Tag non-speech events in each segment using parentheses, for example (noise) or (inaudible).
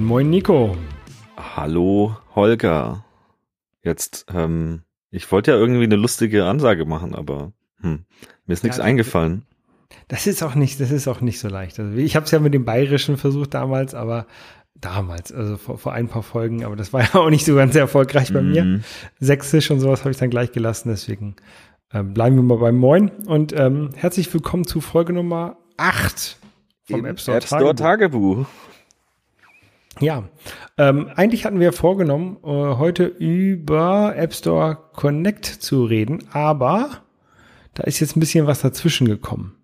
Moin, moin, Nico. Hallo, Holger. Jetzt, ähm, ich wollte ja irgendwie eine lustige Ansage machen, aber hm, mir ist nichts Ja, eingefallen. Das ist auch nicht, das ist auch nicht so leicht. Also ich habe es ja mit dem Bayerischen versucht damals, aber damals, also vor, vor ein paar Folgen, aber das war (laughs) ja auch nicht so ganz erfolgreich bei mir. Mhm. Sächsisch und sowas habe ich dann gleich gelassen, deswegen ähm, bleiben wir mal beim Moin und ähm, herzlich willkommen zu Folge Nummer 8 vom Im App Store, App Store Tagebuch. Ja, ähm, eigentlich hatten wir vorgenommen, äh, heute über App Store Connect zu reden, aber da ist jetzt ein bisschen was dazwischen gekommen.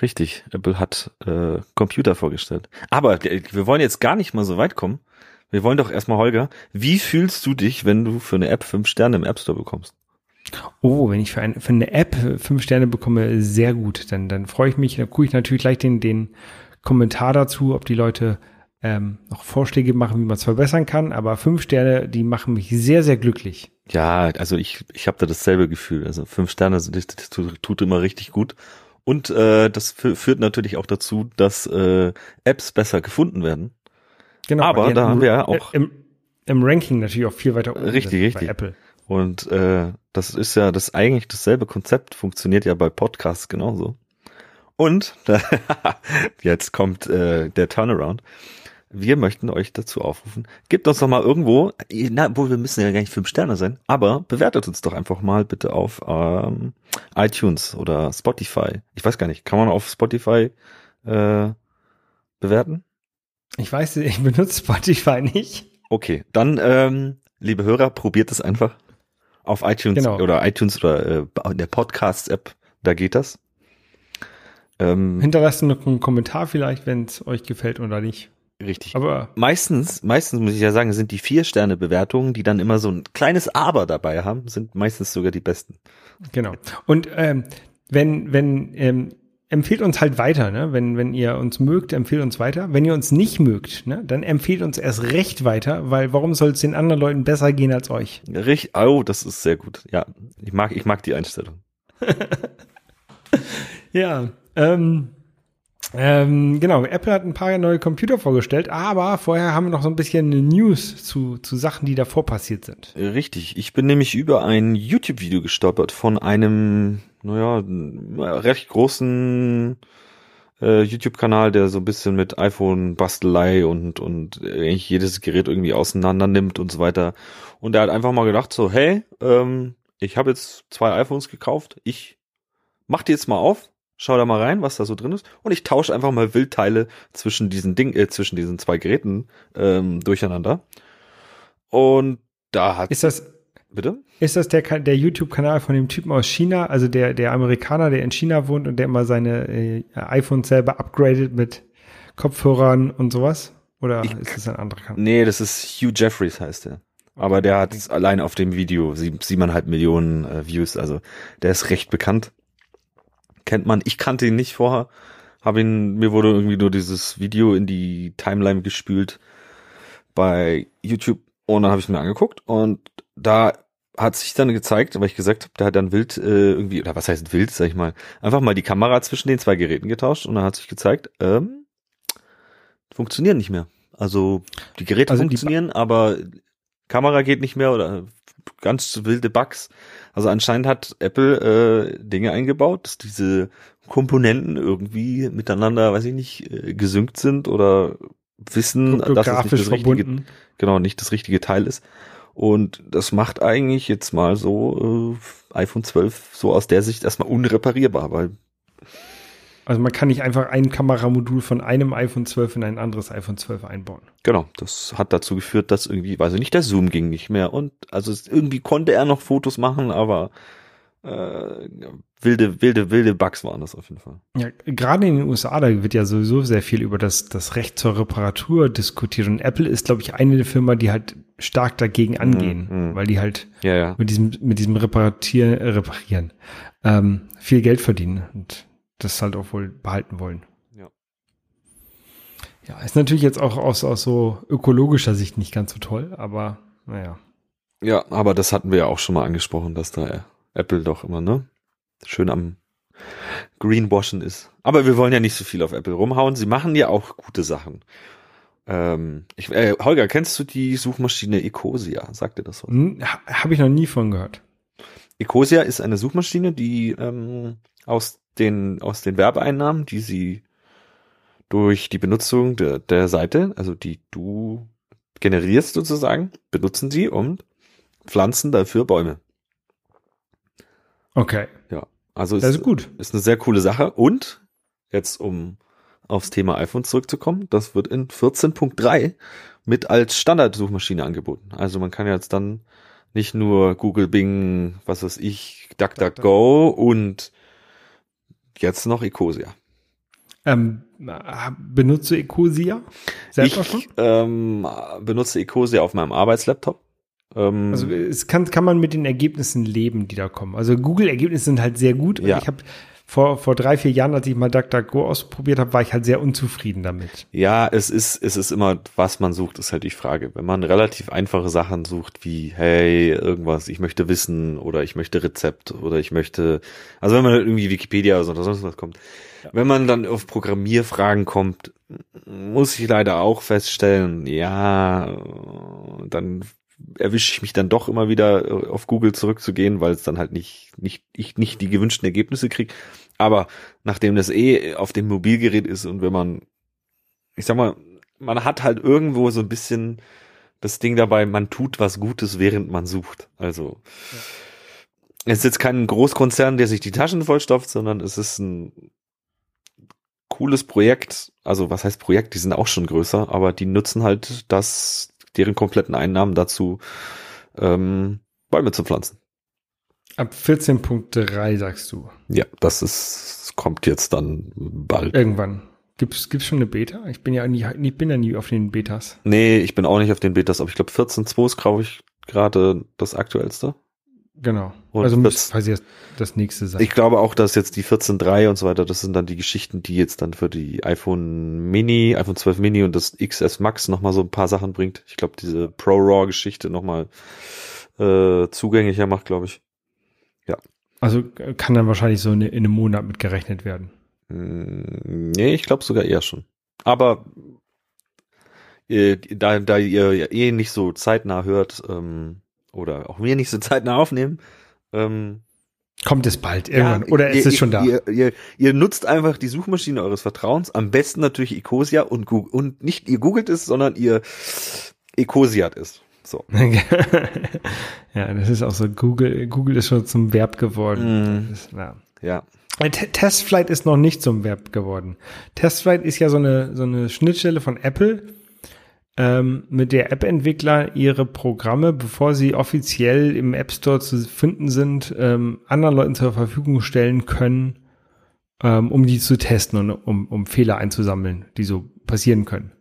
Richtig, Apple hat äh, Computer vorgestellt. Aber äh, wir wollen jetzt gar nicht mal so weit kommen. Wir wollen doch erstmal, Holger, wie fühlst du dich, wenn du für eine App fünf Sterne im App Store bekommst? Oh, wenn ich für, ein, für eine App fünf Sterne bekomme, sehr gut. Dann, dann freue ich mich, dann gucke ich natürlich gleich den, den Kommentar dazu, ob die Leute ähm, noch Vorschläge machen, wie man es verbessern kann. Aber fünf Sterne, die machen mich sehr, sehr glücklich. Ja, also ich, ich habe da dasselbe Gefühl. Also fünf Sterne, sind- das, das tut immer richtig gut. Und äh, das fü- führt natürlich auch dazu, dass äh, Apps besser gefunden werden. Genau. Aber da haben wir ja auch- Im, Im Ranking natürlich auch viel weiter oben Richtig, richtig. bei Apple. Und äh, das ist ja das eigentlich dasselbe Konzept, funktioniert ja bei Podcasts genauso. Und (laughs) jetzt kommt äh, der Turnaround. Wir möchten euch dazu aufrufen, gebt uns doch mal irgendwo, na, wohl wir müssen ja gar nicht fünf Sterne sein, aber bewertet uns doch einfach mal bitte auf ähm, iTunes oder Spotify. Ich weiß gar nicht, kann man auf Spotify äh, bewerten? Ich weiß, ich benutze Spotify nicht. Okay, dann, ähm, liebe Hörer, probiert es einfach auf iTunes Genau. oder iTunes oder äh, in der Podcast-App, da geht das. Ähm, Hinterlasst noch einen Kommentar vielleicht, wenn es euch gefällt oder nicht. Richtig. Aber meistens, meistens muss ich ja sagen, sind die Vier-Sterne-Bewertungen, die dann immer so ein kleines Aber dabei haben, sind meistens sogar die besten. genau. Und ähm, wenn, wenn, ähm, empfehlt uns halt weiter, ne? Wenn, wenn ihr uns mögt, empfehlt uns weiter. Wenn ihr uns nicht mögt, ne, dann empfehlt uns erst recht weiter, weil warum soll es den anderen Leuten besser gehen als euch? Richtig, oh, das ist sehr gut. Ja, ich mag, ich mag die Einstellung. (laughs) Ja, ähm, ähm, genau. Apple hat ein paar neue Computer vorgestellt, aber vorher haben wir noch so ein bisschen News zu, zu Sachen, die davor passiert sind. Richtig. Ich bin nämlich über ein YouTube-Video gestolpert von einem, naja, recht großen äh, YouTube-Kanal, der so ein bisschen mit iPhone-Bastelei und, und eigentlich jedes Gerät irgendwie auseinander nimmt und so weiter. Und der hat einfach mal gedacht so, hey, ähm, ich habe jetzt zwei iPhones gekauft, ich mach die jetzt mal auf, schau da mal rein, was da so drin ist, und ich tausche einfach mal Wildteile zwischen diesen Ding, äh, zwischen diesen zwei Geräten ähm, durcheinander. Und da hat Ist das, bitte? ist das der, der YouTube-Kanal von dem Typen aus China, also der, der Amerikaner, der in China wohnt und der immer seine äh, iPhones selber upgradet mit Kopfhörern und sowas? Oder Ich- ist das ein anderer Kanal? Nee, das ist Hugh Jeffries heißt der. Aber der hat allein auf dem Video sieben, siebeneinhalb Millionen äh, Views, also der ist recht bekannt. Kennt man. Ich kannte ihn nicht vorher. Hab ihn, mir wurde irgendwie nur dieses Video in die Timeline gespült bei YouTube und dann habe ich mir angeguckt und da hat sich dann gezeigt, weil ich gesagt habe, der hat dann wild äh, irgendwie, oder was heißt wild, sag ich mal, einfach mal die Kamera zwischen den zwei Geräten getauscht und dann hat sich gezeigt, ähm, funktionieren nicht mehr. Also die Geräte Also die funktionieren, aber Kamera geht nicht mehr oder ganz wilde Bugs. Also anscheinend hat Apple äh, Dinge eingebaut, dass diese Komponenten irgendwie miteinander, weiß ich nicht, äh, gesynkt sind oder wissen, dass es nicht das richtige, genau, nicht das richtige Teil ist. Und das macht eigentlich jetzt mal so äh, iPhone 12 so aus der Sicht erstmal unreparierbar, weil Also man kann nicht einfach ein Kameramodul von einem iPhone 12 in ein anderes iPhone 12 einbauen. Genau, das hat dazu geführt, dass irgendwie, weiß ich nicht, der Zoom ging nicht mehr und also irgendwie konnte er noch Fotos machen, aber äh, wilde, wilde, wilde Bugs waren das auf jeden Fall. Ja, gerade in den USA, da wird ja sowieso sehr viel über das, das Recht zur Reparatur diskutiert. Und Apple ist, glaube ich, eine der Firma, die halt stark dagegen angehen, mhm. weil die halt Ja, ja. mit diesem, mit diesem Reparatieren, äh, reparieren, ähm, viel Geld verdienen und das halt auch wohl behalten wollen. Ja. Ja, ist natürlich jetzt auch aus, aus so ökologischer Sicht nicht ganz so toll, aber naja. Ja, aber das hatten wir ja auch schon mal angesprochen, dass da Apple doch immer, ne? Schön am Greenwashen ist. Aber wir wollen ja nicht so viel auf Apple rumhauen. Sie machen ja auch gute Sachen. Ähm, ich, äh, Holger, kennst du die Suchmaschine Ecosia? Sagt dir das was? Hm, ha- Habe ich noch nie von gehört. Ecosia ist eine Suchmaschine, die ähm, aus den aus den Werbeeinnahmen, die sie durch die Benutzung der, der Seite, also die du generierst sozusagen, benutzen sie und pflanzen dafür Bäume. Okay, Also das ist, ist gut. ist eine sehr coole Sache. Und jetzt um aufs Thema iPhone zurückzukommen, das wird in 14.3 mit als Standardsuchmaschine angeboten. Also man kann jetzt dann nicht nur Google, Bing, was weiß ich, DuckDuckGo und jetzt noch Ecosia. Ähm, äh, benutze Ecosia selber schon? Ich ähm, benutze Ecosia auf meinem Arbeitslaptop. Ähm, Also es kann, kann man mit den Ergebnissen leben, die da kommen. Also Google-Ergebnisse sind halt sehr gut. Ja. Ich habe vor, vor drei, vier Jahren, als ich mal DuckDuckGo ausprobiert habe, war ich halt sehr unzufrieden damit. Ja, es ist, es ist immer, was man sucht, ist halt die Frage. Wenn man relativ einfache Sachen sucht, wie, hey, irgendwas, ich möchte wissen oder ich möchte Rezept oder ich möchte, also wenn man irgendwie Wikipedia oder sonst was kommt. Wenn man dann auf Programmierfragen kommt, muss ich leider auch feststellen, ja, dann erwische ich mich dann doch immer wieder auf Google zurückzugehen, weil es dann halt nicht, nicht, ich nicht die gewünschten Ergebnisse kriege. Aber nachdem das eh auf dem Mobilgerät ist und wenn man ich sag mal, man hat halt irgendwo so ein bisschen das Ding dabei, man tut was Gutes, während man sucht. Also es ist jetzt kein Großkonzern, der sich die Taschen vollstopft, sondern es ist ein cooles Projekt. Also was heißt Projekt? Die sind auch schon größer, aber die nutzen halt das, deren kompletten Einnahmen dazu, ähm, Bäume zu pflanzen. Ab 14.3 sagst du. Ja, das ist, kommt jetzt dann bald. Irgendwann. Gibt's, gibt's schon eine Beta? Ich bin ja nie, ich bin ja nie auf den Betas. Nee, ich bin auch nicht auf den Betas, aber ich glaube 14.2 ist, glaube ich, gerade das aktuellste. Genau. Und also das- muss quasi das, nächste sein. Ich glaube auch, dass jetzt die 14.3 und so weiter, das sind dann die Geschichten, die jetzt dann für die iPhone Mini, iPhone 12 Mini und das XS Max nochmal so ein paar Sachen bringt. Ich glaube, diese Pro Raw Geschichte nochmal äh, zugänglicher macht, glaube ich. Also kann dann wahrscheinlich so in, in einem Monat mit gerechnet werden. Mm, Nee, ich glaube sogar eher schon. Aber äh, da, da ihr ja eh nicht so zeitnah hört, ähm, oder auch wir nicht so zeitnah aufnehmen, ähm, Kommt es bald irgendwann? Ja, Oder ihr, ist es schon da? Ihr, ihr, ihr nutzt einfach die Suchmaschine eures Vertrauens, am besten natürlich Ecosia und, Gu- und nicht ihr googelt es, sondern ihr Ecosiat es. So. (laughs) ja, das ist auch so. Google, Google ist schon zum Verb geworden. Mm. Ist, ja. Ja. Äh, Te- Testflight ist noch nicht zum Verb geworden. Testflight ist ja so eine, so eine Schnittstelle von Apple, ähm, mit der App-Entwickler ihre Programme, bevor sie offiziell im App Store zu finden sind, ähm, anderen Leuten zur Verfügung stellen können, ähm, um die zu testen und um, um Fehler einzusammeln, die so passieren können.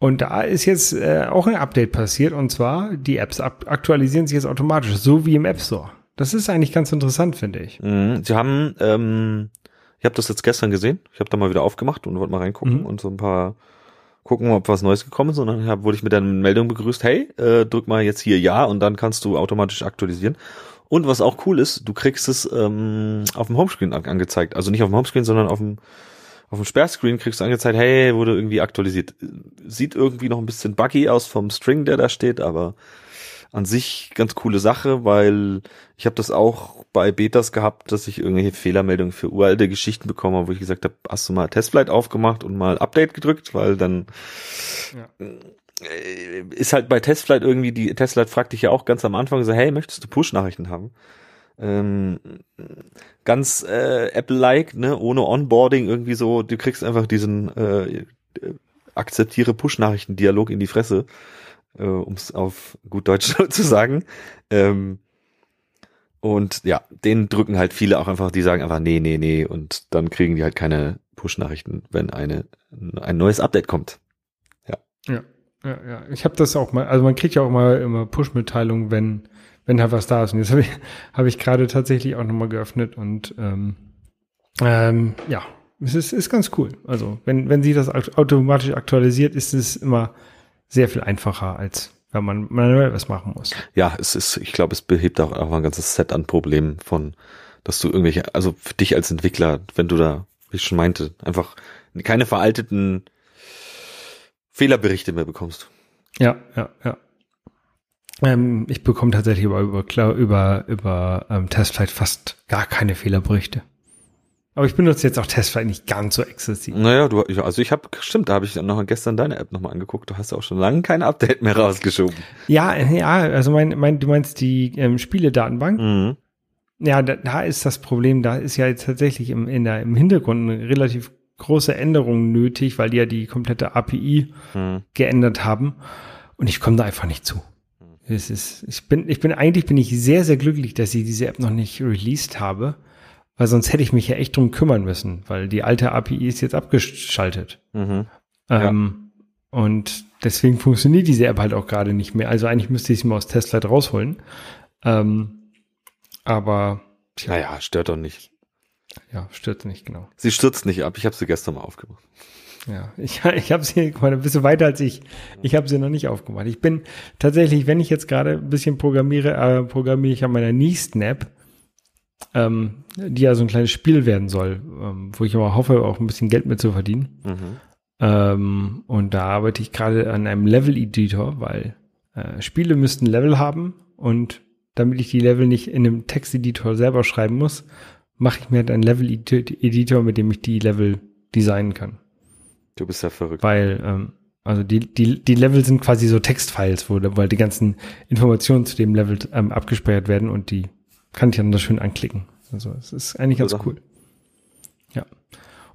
Und da ist jetzt äh, auch ein Update passiert und zwar die Apps aktualisieren sich jetzt automatisch, so wie im App Store. Das ist eigentlich ganz interessant, finde ich. Mhm. Sie haben, ähm, ich habe das jetzt gestern gesehen. Ich habe da mal wieder aufgemacht und wollte mal reingucken Mhm. und so ein paar gucken, ob was Neues gekommen ist. Und dann hab, wurde ich mit der Meldung begrüßt, hey, äh, drück mal jetzt hier Ja und dann kannst du automatisch aktualisieren. Und was auch cool ist, du kriegst es ähm, auf dem Homescreen an, angezeigt. Also nicht auf dem Homescreen, sondern auf dem auf dem Sperrscreen kriegst du angezeigt, hey, wurde irgendwie aktualisiert. Sieht irgendwie noch ein bisschen buggy aus vom String, der da steht, aber an sich ganz coole Sache, weil ich habe das auch bei Betas gehabt, dass ich irgendwelche Fehlermeldungen für uralte Geschichten bekommen habe, wo ich gesagt habe, hast du mal Testflight aufgemacht und mal Update gedrückt, weil dann äh, ist halt bei Testflight irgendwie, die Testflight fragt dich ja auch ganz am Anfang so, hey, möchtest du Push-Nachrichten haben? Ähm, ganz äh, Apple-like, ne, ohne Onboarding irgendwie so, du kriegst einfach diesen äh, äh, akzeptiere Push-Nachrichten-Dialog in die Fresse, äh, um es auf gut Deutsch (laughs) zu sagen. Ähm, und ja, den drücken halt viele auch einfach, die sagen einfach nee, nee, nee und dann kriegen die halt keine Push-Nachrichten, wenn eine ein neues Update kommt. Ja, ja, ja. Ich habe das auch mal, also man kriegt ja auch mal immer Push-Mitteilungen, wenn, wenn halt was da ist. Und jetzt habe ich, hab ich gerade tatsächlich auch nochmal geöffnet und ähm, ähm, ja, es ist, ist ganz cool. Also wenn, wenn sie das aut- automatisch aktualisiert, ist es immer sehr viel einfacher, als wenn man manuell was machen muss. Ja, es ist, ich glaube, es behebt auch einfach ein ganzes Set an Problemen von, dass du irgendwelche, also für dich als Entwickler, wenn du da, wie ich schon meinte, einfach keine veralteten Fehlerberichte mehr bekommst. Ja, ja, ja. Ähm, ich bekomme tatsächlich über, über, über, über ähm, Testflight fast gar keine Fehlerberichte. Aber ich benutze jetzt auch Testflight nicht ganz so exzessiv. Naja, du, also ich habe, stimmt, da habe ich noch gestern deine App nochmal angeguckt. Du hast ja auch schon lange kein Update mehr rausgeschoben. Ja, ja, also mein, mein, du meinst die ähm, Spiele-Datenbank? Mhm. Ja, da, da ist das Problem, da ist ja jetzt tatsächlich im, in der, im Hintergrund eine relativ große Änderung nötig, weil die ja die komplette API mhm. geändert haben. Und ich komme da einfach nicht zu. Es ist, ich bin, ich bin, eigentlich bin ich sehr, sehr glücklich, dass ich diese App noch nicht released habe, weil sonst hätte ich mich ja echt drum kümmern müssen, weil die alte API ist jetzt abgeschaltet. Mhm. Ähm, ja. Und deswegen funktioniert diese App halt auch gerade nicht mehr. Also eigentlich müsste ich sie mal aus Testlight rausholen. Ähm, aber, tja. Naja, stört doch nicht. Ja, stört nicht, genau. Sie stürzt nicht ab. Ich habe sie gestern mal aufgemacht. Ja, ich, (laughs) ich habe sie, guck mal, ein bisschen weiter als ich. Ich habe sie noch nicht aufgemacht. Ich bin tatsächlich, wenn ich jetzt gerade ein bisschen programmiere, äh, programmiere ich an meiner Nie-Snap, ähm, die ja so ein kleines Spiel werden soll, ähm, wo ich aber hoffe, auch ein bisschen Geld mit zu verdienen. Mhm. Ähm, und da arbeite ich gerade an einem Level-Editor, weil äh, Spiele müssten Level haben und damit ich die Level nicht in einem Texteditor selber schreiben muss, mache ich mir halt einen Level-Editor, mit dem ich die Level designen kann. Du bist ja verrückt. Weil, ähm, also die, die, die Level sind quasi so Textfiles, wo, weil die ganzen Informationen zu dem Level ähm, abgespeichert werden und die kann ich dann da schön anklicken. Also es ist eigentlich ganz cool. Ja.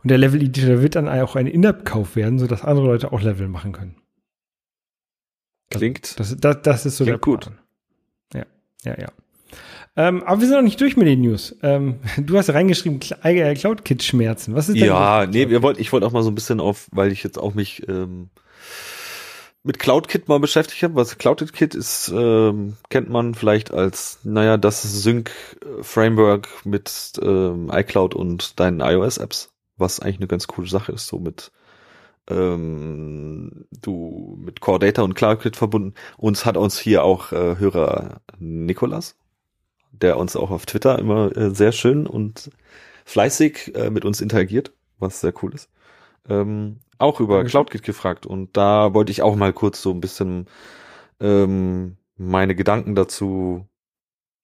Und der Level-Editor wird dann auch ein In-App-Kauf werden, sodass andere Leute auch Level machen können. Klingt. Das, das, das ist so der gut. Ja, ja, ja. Ähm, aber wir sind noch nicht durch mit den News. Ähm, du hast reingeschrieben, äh, CloudKit-Schmerzen. Was ist denn? Ja, nee, wir wollten, ich wollte auch mal so ein bisschen auf, weil ich jetzt auch mich ähm, mit CloudKit mal beschäftigt habe. Was CloudKit ist, ähm, kennt man vielleicht als, naja, das Sync-Framework mit ähm, iCloud und deinen iOS-Apps, was eigentlich eine ganz coole Sache ist, so mit ähm, du mit Core Data und CloudKit verbunden. Uns hat uns hier auch äh, Hörer Nikolas der uns auch auf Twitter immer äh, sehr schön und fleißig äh, mit uns interagiert, was sehr cool ist. Ähm, auch über CloudKit gefragt und da wollte ich auch mal kurz so ein bisschen ähm, meine Gedanken dazu,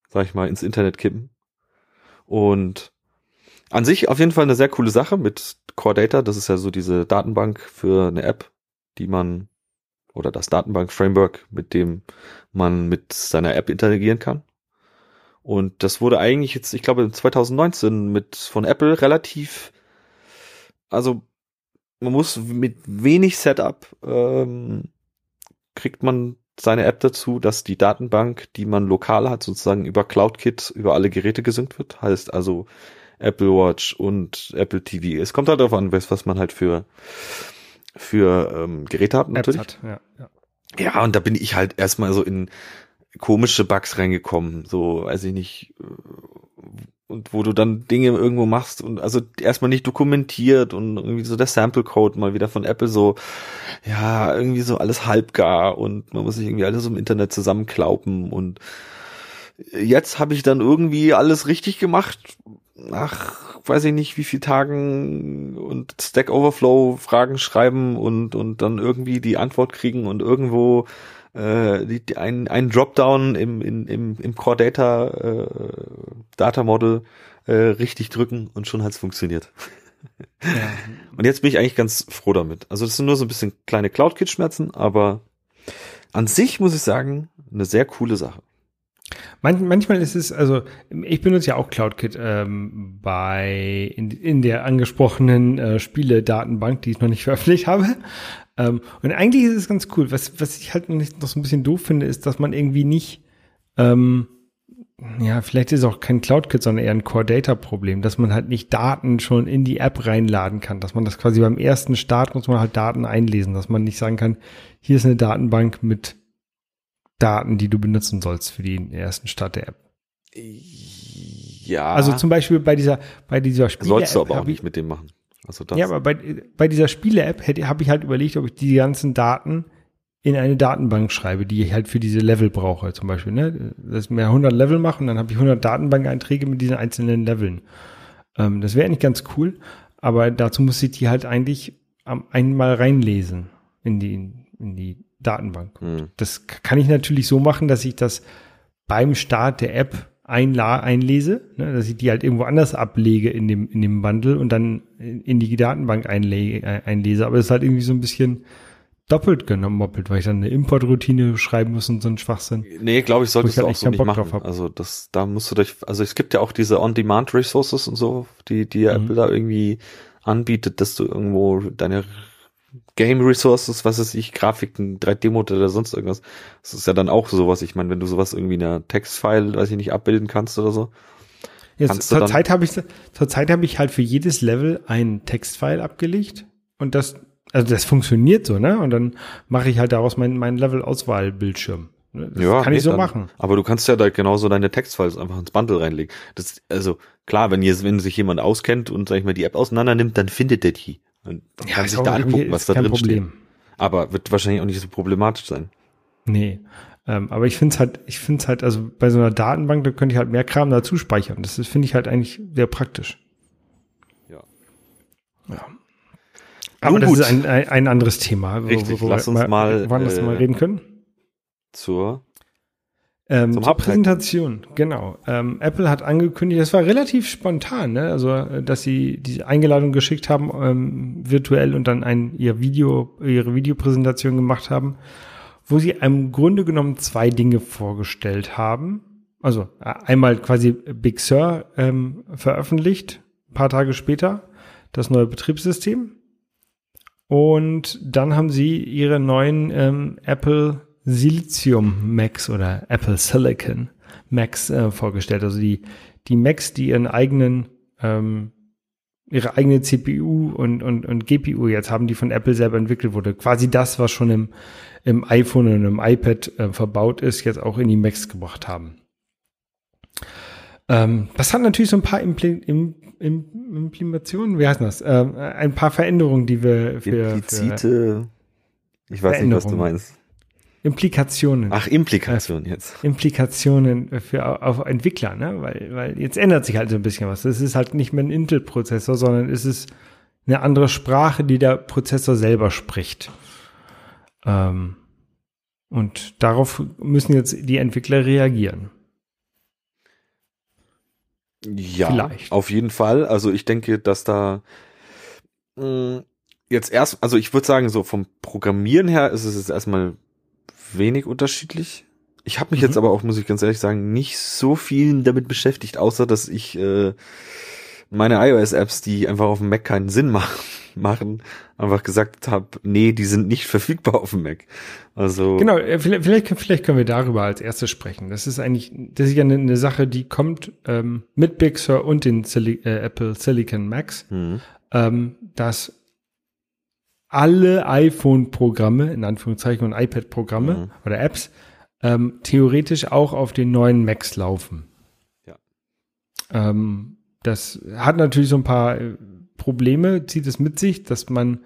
sag ich mal, ins Internet kippen. Und an sich auf jeden Fall eine sehr coole Sache mit Core Data. Das ist ja so diese Datenbank für eine App, die man oder das Datenbank-Framework, mit dem man mit seiner App interagieren kann. Und das wurde eigentlich jetzt, ich glaube, 2019 mit von Apple relativ, also man muss mit wenig Setup ähm, kriegt man seine App dazu, dass die Datenbank, die man lokal hat, sozusagen über CloudKit über alle Geräte gesynkt wird. Heißt also Apple Watch und Apple TV. Es kommt halt darauf an, was man halt für für ähm, Geräte hat natürlich. Hat, ja, ja. ja, und da bin ich halt erstmal so in komische Bugs reingekommen, so weiß ich nicht, und wo du dann Dinge irgendwo machst und also erstmal nicht dokumentiert und irgendwie so der Sample Code mal wieder von Apple so, ja, irgendwie so alles halbgar und man muss sich irgendwie alles im Internet zusammenklauben und jetzt habe ich dann irgendwie alles richtig gemacht, nach weiß ich nicht wie viel Tagen und Stack Overflow Fragen schreiben und und dann irgendwie die Antwort kriegen und irgendwo äh, die, die, ein, ein Dropdown im, im, im, im Core Data äh, Data Model äh, richtig drücken und schon hat's funktioniert. Ja. (laughs) Und jetzt bin ich eigentlich ganz froh damit. Also das sind nur so ein bisschen kleine CloudKit-Schmerzen, aber an sich muss ich sagen, eine sehr coole Sache. Man, manchmal ist es, also ich benutze ja auch CloudKit ähm, bei in, in der angesprochenen äh, Spiele-Datenbank, die ich noch nicht (laughs) veröffentlicht habe. Ähm, und eigentlich ist es ganz cool. Was, was ich halt noch, nicht, noch so ein bisschen doof finde, ist, dass man irgendwie nicht, ähm, ja, vielleicht ist es auch kein CloudKit, sondern eher ein Core-Data-Problem, dass man halt nicht Daten schon in die App reinladen kann, dass man das quasi beim ersten Start muss man halt Daten einlesen, dass man nicht sagen kann, hier ist eine Datenbank mit Daten, die du benutzen sollst für den ersten Start der App. Ja. Also zum Beispiel bei dieser, bei dieser Spiele Sollst du aber auch nicht mit dem machen. Also das. Ja, aber bei, bei dieser Spiele-App habe ich halt überlegt, ob ich die ganzen Daten in eine Datenbank schreibe, die ich halt für diese Level brauche, zum Beispiel, ne? Dass mir 100 Level mache und dann habe ich 100 Datenbank-Einträge mit diesen einzelnen Leveln. Ähm, das wäre eigentlich ganz cool, aber dazu muss ich die halt eigentlich einmal reinlesen. in die, in die Datenbank. Hm. Das kann ich natürlich so machen, dass ich das beim Start der App einla einlese, ne, dass ich die halt irgendwo anders ablege in dem, in dem Bundle und dann in die Datenbank einlege, äh, einlese. Aber es ist halt irgendwie so ein bisschen doppelt genommen, moppelt, weil ich dann eine Importroutine schreiben muss und so ein Schwachsinn. Nee, glaube ich, solltest du halt auch so nicht machen. Also das, da musst du dich, also es gibt ja auch diese On-Demand-Resources und so, die, die mhm. Apple da irgendwie anbietet, dass du irgendwo deine Game Resources, was weiß ich, Grafiken, 3D-Modelle oder sonst irgendwas. Das ist ja dann auch sowas. Ich meine, wenn du sowas irgendwie in einer Textfile, weiß ich nicht, abbilden kannst oder so. Jetzt, zur Zeit habe ich, zur Zeit habe ich halt für jedes Level ein Textfile abgelegt und das also das funktioniert so, ne? Und dann mache ich halt daraus meinen mein Level-Auswahl-Bildschirm. Das ja, kann ich so dann. machen. Aber du kannst ja da genauso deine Textfiles einfach ins Bundle reinlegen. Das, also klar, wenn, jetzt, wenn sich jemand auskennt und sag ich mal die App auseinander nimmt, dann findet der die. Und ja, kann sich da angucken, was da drin Problem. steht. Aber wird wahrscheinlich auch nicht so problematisch sein. Nee. Ähm, aber ich finde es halt, ich finde es halt, also bei so einer Datenbank, da könnte ich halt mehr Kram dazu speichern. Das finde ich halt eigentlich sehr praktisch. Ja. Ja. Aber Nun das gut. ist ein, ein, ein anderes Thema. Richtig, wo, wo lass uns mal, mal, äh, mal reden können. Zur, ähm, zur Präsentation, genau. Ähm, Apple hat angekündigt, das war relativ spontan, ne? also äh, dass sie die Einladung geschickt haben, ähm, virtuell und dann ein ihr Video, ihre Videopräsentation gemacht haben, wo sie im Grunde genommen zwei Dinge vorgestellt haben. Also äh, einmal quasi Big Sur ähm, veröffentlicht, paar Tage später, das neue Betriebssystem und dann haben sie ihre neuen ähm, Apple Silizium Macs oder Apple Silicon Macs äh, vorgestellt. Also die, die Macs, die ihren eigenen, ähm, ihre eigene CPU und, und, und GPU jetzt haben, die von Apple selber entwickelt wurde. Quasi das, was schon im, im iPhone und im iPad äh, verbaut ist, jetzt auch in die Macs gebracht haben. Ähm, das hat natürlich so ein paar Impl im, im, Implikationen, wie heißt das? Ähm, ein paar Veränderungen, die wir für. Implizite. Für ich weiß nicht, was du meinst. Implikationen. Ach, Implikationen jetzt. Implikationen für auf Entwickler, ne? Weil, weil jetzt ändert sich halt so ein bisschen was. Das ist halt nicht mehr ein Intel-Prozessor, sondern es ist eine andere Sprache, die der Prozessor selber spricht. Ähm, und darauf müssen jetzt die Entwickler reagieren. Ja, Vielleicht. auf jeden Fall. Also ich denke, dass da mh, mm, jetzt erst, also ich würde sagen, so vom Programmieren her ist es jetzt erstmal wenig unterschiedlich. Ich habe mich mhm. jetzt aber auch, muss ich ganz ehrlich sagen, nicht so viel damit beschäftigt, außer dass ich äh, meine iOS-Apps, die einfach auf dem Mac keinen Sinn machen, (laughs) machen einfach gesagt habe, nee, die sind nicht (laughs) verfügbar auf dem Mac. Also genau, äh, vielleicht, vielleicht, vielleicht können wir darüber als erstes sprechen. Das ist eigentlich, das ist ja eine, eine Sache, die kommt ähm, mit Big Sur und den Sili äh, Apple Silicon Macs, mhm. ähm, dass alle iPhone-Programme, in Anführungszeichen, und iPad-Programme mhm. oder Apps ähm, theoretisch auch auf den neuen Macs laufen. Ja. Ähm, das hat natürlich so ein paar äh, Probleme, zieht es mit sich, dass man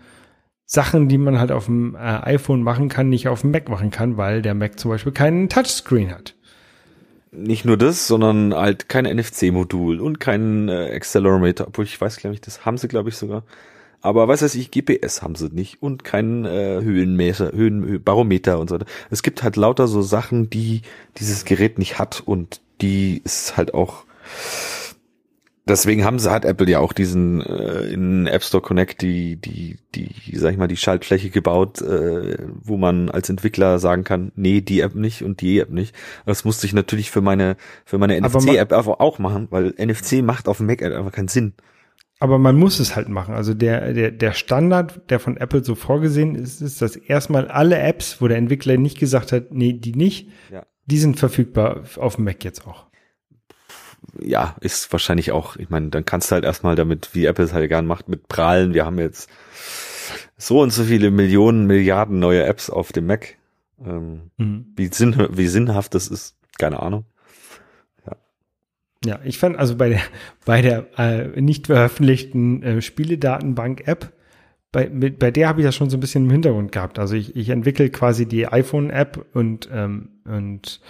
Sachen, die man halt auf dem äh, iPhone machen kann, nicht auf dem Mac machen kann, weil der Mac zum Beispiel keinen Touchscreen hat. Nicht nur das, sondern halt kein NFC-Modul und kein äh, Accelerometer, obwohl ich weiß, glaube ich, das haben sie, glaube ich, sogar. Aber was weiß ich, GPS haben sie nicht und kein äh, Höhenmeter, Höhenbarometer und so weiter. Es gibt halt lauter so Sachen, die dieses Gerät nicht hat und die ist halt auch deswegen haben sie, hat Apple ja auch diesen äh, in App Store Connect die, die, die, sag ich mal, die Schaltfläche gebaut, äh, wo man als Entwickler sagen kann, nee, die App nicht und die App nicht. Das musste ich natürlich für meine, für meine NFC-App auch machen, weil NFC macht auf dem Mac einfach keinen Sinn. Aber man muss es halt machen. Also der, der, der Standard, der von Apple so vorgesehen ist, ist, dass erstmal alle Apps, wo der Entwickler nicht gesagt hat, nee, die nicht, ja. die sind verfügbar auf dem Mac jetzt auch ja, ist wahrscheinlich auch, ich meine, dann kannst du halt erstmal damit, wie Apple es halt gern macht, mit prahlen. Wir haben jetzt so und so viele Millionen, Milliarden neue Apps auf dem Mac. Ähm, mhm. wie, sinn, wie sinnhaft das ist, keine Ahnung. Ja, ich fand also bei der, (laughs) bei der äh, nicht veröffentlichten äh, Spieledatenbank-App, bei, mit, bei der habe ich das schon so ein bisschen im Hintergrund gehabt. Also ich, ich entwickle quasi die iPhone-App und, ähm, und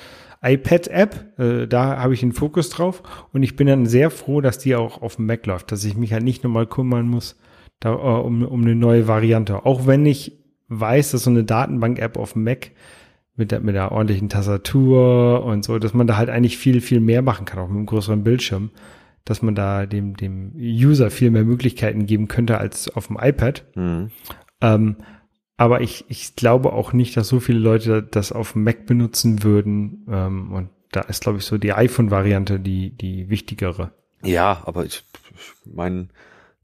iPad-App, äh, da habe ich den Fokus drauf und ich bin dann sehr froh, dass die auch auf dem Mac läuft, dass ich mich halt nicht nochmal kümmern muss da, äh, um, um eine neue Variante. Auch wenn ich weiß, dass so eine Datenbank-App auf dem Mac mit der, mit der ordentlichen Tastatur und so, dass man da halt eigentlich viel, viel mehr machen kann, auch mit einem größeren Bildschirm, dass man da dem, dem User viel mehr Möglichkeiten geben könnte als auf dem iPad. Mhm. Ähm, aber ich, ich glaube auch nicht, dass so viele Leute das auf dem Mac benutzen würden. Ähm, und da ist, glaube ich, so die iPhone-Variante die, die wichtigere. Ja, aber ich, ich meine,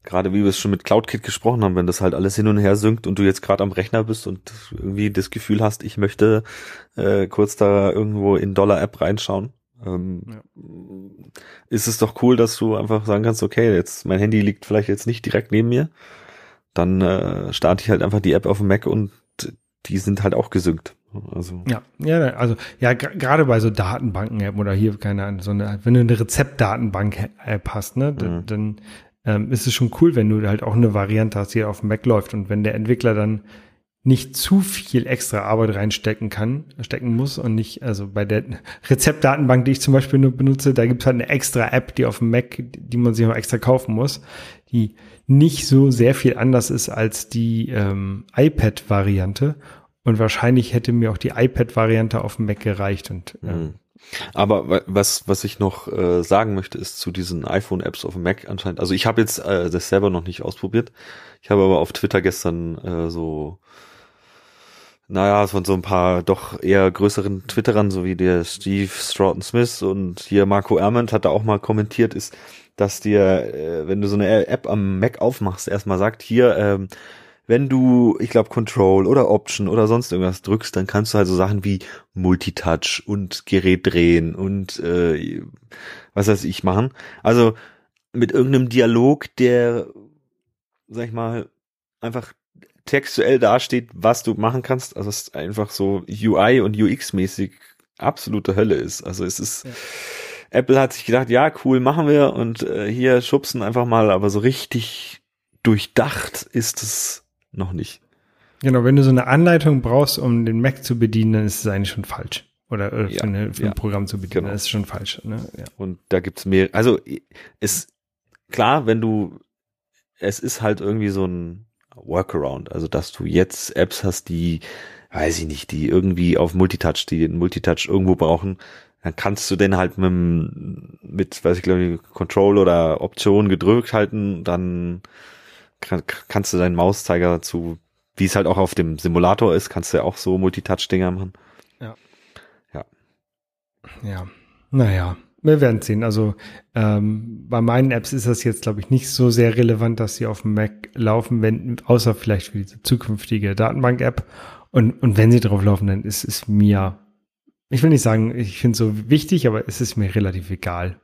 gerade wie wir es schon mit CloudKit gesprochen haben, wenn das halt alles hin und her synkt und du jetzt gerade am Rechner bist und irgendwie das Gefühl hast, ich möchte äh, kurz da irgendwo in Dollar-App reinschauen, ähm, ja. ist es doch cool, dass du einfach sagen kannst, okay, jetzt mein Handy liegt vielleicht jetzt nicht direkt neben mir, dann äh, starte ich halt einfach die App auf dem Mac und die sind halt auch gesynkt. Also. Ja, ja, also ja, gerade bei so Datenbanken-App oder hier, keine Ahnung, so eine, wenn du eine Rezeptdatenbank-App hast, ne, mhm. dann ähm, ist es schon cool, wenn du halt auch eine Variante hast, die auf dem Mac läuft. Und wenn der Entwickler dann nicht zu viel extra Arbeit reinstecken kann, stecken muss und nicht, also bei der Rezeptdatenbank, die ich zum Beispiel nur benutze, da gibt es halt eine extra App, die auf dem Mac, die man sich noch extra kaufen muss, die nicht so sehr viel anders ist als die ähm, iPad-Variante. Und wahrscheinlich hätte mir auch die iPad-Variante auf dem Mac gereicht. Und ähm, mhm. Aber was, was ich noch äh, sagen möchte, ist zu diesen iPhone-Apps auf dem Mac anscheinend. Also ich habe jetzt äh, das selber noch nicht ausprobiert. Ich habe aber auf Twitter gestern äh, so, naja, von so ein paar doch eher größeren Twitterern, so wie der Steve Stroughton Smith und hier Marco Ermond hat da auch mal kommentiert, ist, dass dir, äh, wenn du so eine App am Mac aufmachst, erstmal sagt, hier, ähm, wenn du, ich glaube, Control oder Option oder sonst irgendwas drückst, dann kannst du halt so Sachen wie Multitouch und Gerät drehen und äh, was weiß ich machen. Also mit irgendeinem Dialog, der, sag ich mal, einfach textuell dasteht, was du machen kannst. Also es ist einfach so UI und UX-mäßig absolute Hölle ist. Also es ist. Ja. Apple hat sich gedacht, ja, cool, machen wir und äh, hier schubsen einfach mal, aber so richtig durchdacht ist es noch nicht. Genau, wenn du so eine Anleitung brauchst, um den Mac zu bedienen, dann ist es eigentlich schon falsch. Oder äh, für, ja, eine, für ja. ein Programm zu bedienen, genau. das ist schon falsch. Ne? Ja. Und da gibt's mehr, also ist klar, wenn du, es ist halt irgendwie so ein Workaround, also dass du jetzt Apps hast, die, weiß ich nicht, die irgendwie auf Multitouch, die den Multitouch irgendwo brauchen, dann kannst du den halt mit, mit weiß ich glaube, Control oder Option gedrückt halten, dann kann, kannst du deinen Mauszeiger dazu, wie es halt auch auf dem Simulator ist, kannst du ja auch so Multitouch-Dinger machen. Ja. Ja. Ja. Naja, wir werden sehen. Also ähm, bei meinen Apps ist das jetzt, glaube ich, nicht so sehr relevant, dass sie auf dem Mac laufen, wenn, außer vielleicht für diese zukünftige Datenbank-App. Und, und wenn sie drauf laufen, dann ist es mir, ich will nicht sagen, ich finde es so wichtig, aber es ist mir relativ egal.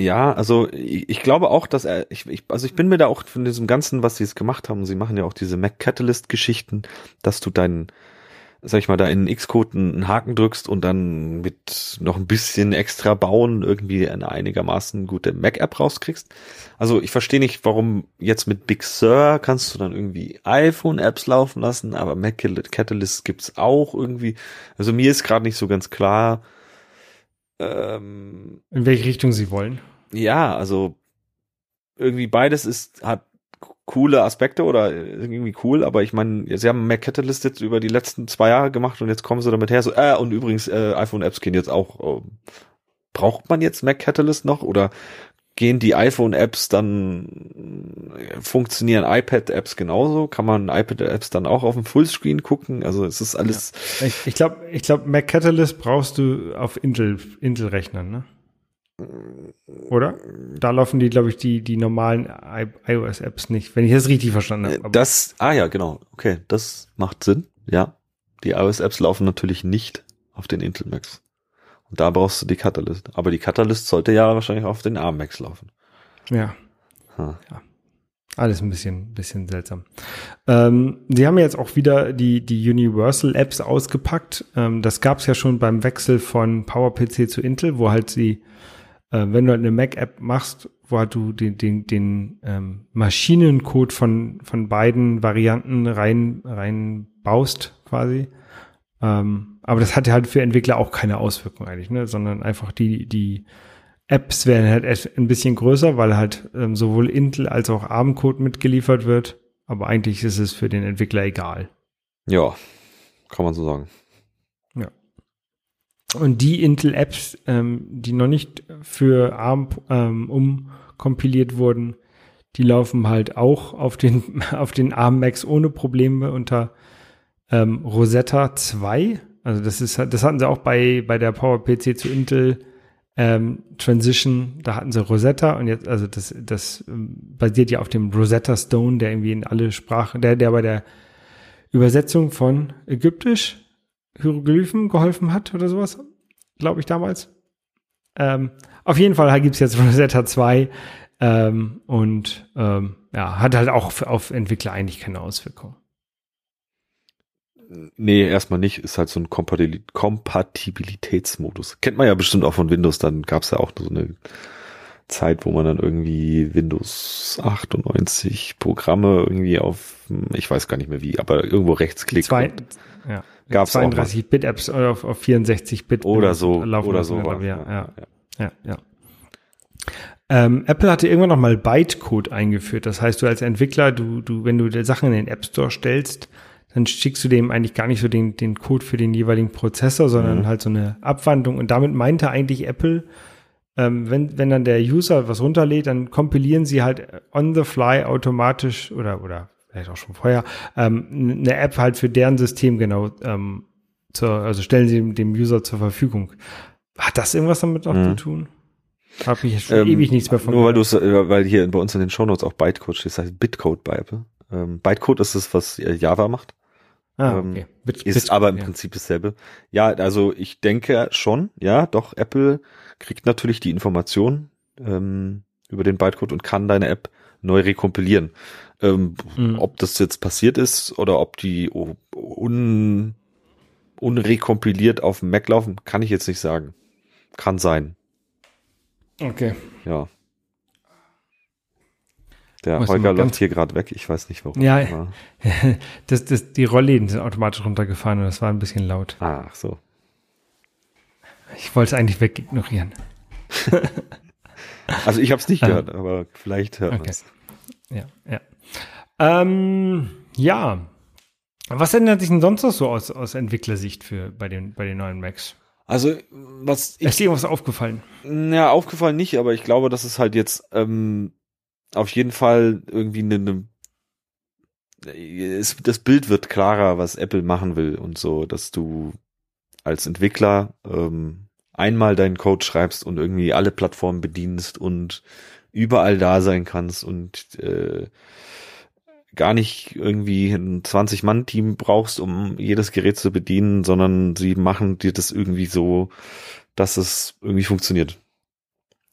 Ja, also ich, ich glaube auch, dass er, ich, ich, also ich bin mir da auch von diesem Ganzen, was sie jetzt gemacht haben, sie machen ja auch diese Mac Catalyst Geschichten, dass du deinen, sag ich mal, da in Xcode einen Haken drückst und dann mit noch ein bisschen extra bauen irgendwie eine einigermaßen gute Mac App rauskriegst. Also ich verstehe nicht, warum jetzt mit Big Sur kannst du dann irgendwie iPhone Apps laufen lassen, aber Mac Catalyst gibt's auch irgendwie. Also mir ist gerade nicht so ganz klar, ähm, In welche Richtung sie wollen. Ja, also irgendwie beides ist, hat coole Aspekte oder irgendwie cool, aber ich meine, sie haben Mac Catalyst jetzt über die letzten zwei Jahre gemacht und jetzt kommen sie damit her. So, äh, und übrigens, äh, iPhone-Apps gehen jetzt auch. Äh, braucht man jetzt Mac Catalyst noch oder gehen die iPhone-Apps dann, funktionieren iPad-Apps genauso? Kann man iPad-Apps dann auch auf dem Fullscreen gucken? Also es ist alles. Ja. Ich, ich glaube, ich glaub, Mac Catalyst brauchst du auf Intel, Intel-Rechnern, ne? Oder? Da laufen die, glaube ich, die, die normalen iOS-Apps nicht, wenn ich das richtig verstanden habe. Das, ah ja, genau. Okay, das macht Sinn. Ja. Die iOS-Apps laufen natürlich nicht auf den Intel Macs. Und da brauchst du die Catalyst. Aber die Catalyst sollte ja wahrscheinlich auf den ARM-Max laufen. Ja. Hm. ja. Alles ein bisschen, bisschen seltsam. Ähm, sie haben jetzt auch wieder die, die Universal Apps ausgepackt. Ähm, das gab es ja schon beim Wechsel von PowerPC zu Intel, wo halt sie, äh, wenn du halt eine Mac-App machst, wo halt du den, den, den ähm, Maschinencode von, von beiden Varianten rein, rein baust, quasi. Ähm, aber das hatte halt für Entwickler auch keine Auswirkung eigentlich, ne? sondern einfach die, die Apps werden halt ein bisschen größer, weil halt ähm, sowohl Intel als auch ARM-Code mitgeliefert wird. Aber eigentlich ist es für den Entwickler egal. Ja, kann man so sagen. Und die Intel-Apps, ähm, die noch nicht für ARM ähm, umkompiliert wurden, die laufen halt auch auf den, (laughs) auf den ARM Macs ohne Probleme unter ähm, Rosetta 2. Also das ist, das hatten sie auch bei, bei der PowerPC zu Intel ähm, Transition, da hatten sie Rosetta und jetzt, also das, das ähm, basiert ja auf dem Rosetta Stone, der irgendwie in alle Sprachen, der, der bei der Übersetzung von Ägyptisch Hieroglyphen geholfen hat oder sowas, glaube ich damals. Ähm, auf jeden Fall gibt es jetzt (laughs) Rosetta 2 ähm, und ähm, ja, hat halt auch für, auf Entwickler eigentlich keine Auswirkung. Nee, erstmal nicht. Ist halt so ein Kompatibilitätsmodus. Kennt man ja bestimmt auch von Windows. Dann gab es ja auch so eine Zeit, wo man dann irgendwie Windows 98 Programme irgendwie auf, ich weiß gar nicht mehr wie, aber irgendwo rechtsklickt. Zwei, ja. Gab's 32-Bit-Apps auf, auf 64-Bit. Oder so, oder so. Ja, ja, ja. ja. Ähm, Apple hatte irgendwann noch mal Bytecode eingeführt. Das heißt, du als Entwickler, du, du, wenn du Sachen in den App Store stellst, dann schickst du dem eigentlich gar nicht so den, den Code für den jeweiligen Prozessor, sondern mhm. halt so eine Abwandlung. Und damit meinte eigentlich Apple, ähm, wenn, wenn dann der User was runterlädt, dann kompilieren sie halt on the fly automatisch oder, oder vielleicht auch schon vorher, ähm, eine App halt für deren System genau, ähm, zur, also stellen sie dem User zur Verfügung. Hat das irgendwas damit auch mhm. zu tun? Hab ich schon ähm, ewig nichts mehr von Nur weil du äh, weil hier bei uns in den Shownotes auch Bytecode steht, das heißt Bitcode bei Apple. Ähm, Bytecode ist das, was Java macht. Ah, ähm, okay. Bit, ist Bit, aber im ja. Prinzip dasselbe. Ja, also ich denke schon, ja, doch, Apple kriegt natürlich die Information ähm, über den Bytecode und kann deine App neu rekompilieren. Ähm, mhm. Ob das jetzt passiert ist oder ob die un, unrekompiliert auf dem Mac laufen, kann ich jetzt nicht sagen. Kann sein. Okay. Ja. Der Muss Holger läuft hier gerade weg, ich weiß nicht warum. Ja, (laughs) das, das, die Rollläden sind automatisch runtergefahren und das war ein bisschen laut. Ach so. Ich wollte es eigentlich wegignorieren. (laughs) also ich habe es nicht gehört, ähm, aber vielleicht hört okay. man es. Ja, ja. Ähm, ja. Was ändert sich denn sonst noch so aus, aus Entwicklersicht für bei den, bei den neuen Macs? Also, was ich, Ist dir irgendwas aufgefallen? Ja, aufgefallen nicht, aber ich glaube, dass es halt jetzt ähm, auf jeden Fall irgendwie eine, eine es, das Bild wird klarer, was Apple machen will und so, dass du als Entwickler ähm, einmal deinen Code schreibst und irgendwie alle Plattformen bedienst und überall da sein kannst und äh, gar nicht irgendwie ein 20-Mann-Team brauchst, um jedes Gerät zu bedienen, sondern sie machen dir das irgendwie so, dass es irgendwie funktioniert.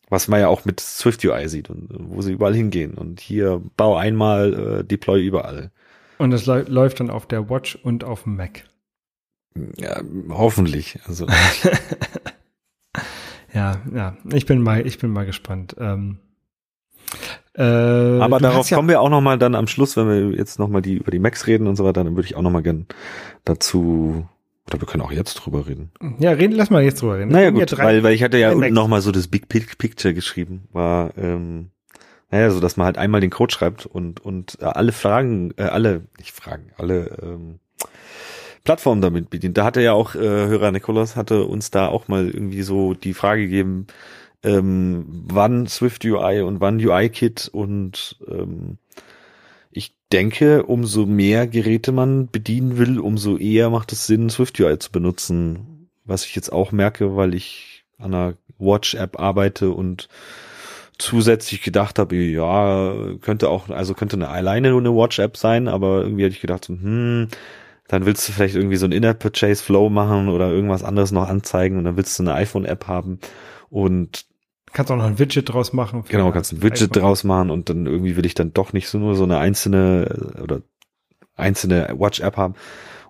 Was man ja auch mit Swift UI sieht und wo sie überall hingehen. Und hier bau einmal, äh, deploy überall. Und es läuft dann auf der Watch und auf dem Mac. Ja, hoffentlich. Also. (laughs) ja, ja. Ich bin mal, ich bin mal gespannt. Ähm, äh, Aber darauf ja kommen wir auch noch mal dann am Schluss, wenn wir jetzt noch mal die über die Macs reden und so weiter, dann würde ich auch noch mal gern dazu oder wir können auch jetzt drüber reden. Ja, reden, lass mal jetzt drüber reden. Naja, gut, weil, weil ich hatte ja unten noch mal so das Big Picture geschrieben, war, ähm, naja, so dass man halt einmal den Code schreibt und, und äh, alle Fragen, äh, alle, nicht Fragen, alle ähm, Plattformen damit bedient. Da hatte ja auch äh, Hörer Nikolas hatte uns da auch mal irgendwie so die Frage gegeben, ähm, wann Swift UI und wann UI-Kit und ähm, ich denke, umso mehr Geräte man bedienen will, umso eher macht es Sinn, Swift UI zu benutzen. Was ich jetzt auch merke, weil ich an einer Watch-App arbeite und zusätzlich gedacht habe, ja, könnte auch, also könnte eine alleine nur eine Watch-App sein, aber irgendwie hatte ich gedacht, so, hm, dann willst du vielleicht irgendwie so ein In-App-Purchase-Flow machen oder irgendwas anderes noch anzeigen und dann willst du eine iPhone-App haben und Kannst auch noch ein Widget draus machen. Genau, kannst ein Widget iPhone. draus machen und dann irgendwie will ich dann doch nicht so nur so eine einzelne oder einzelne Watch-App haben.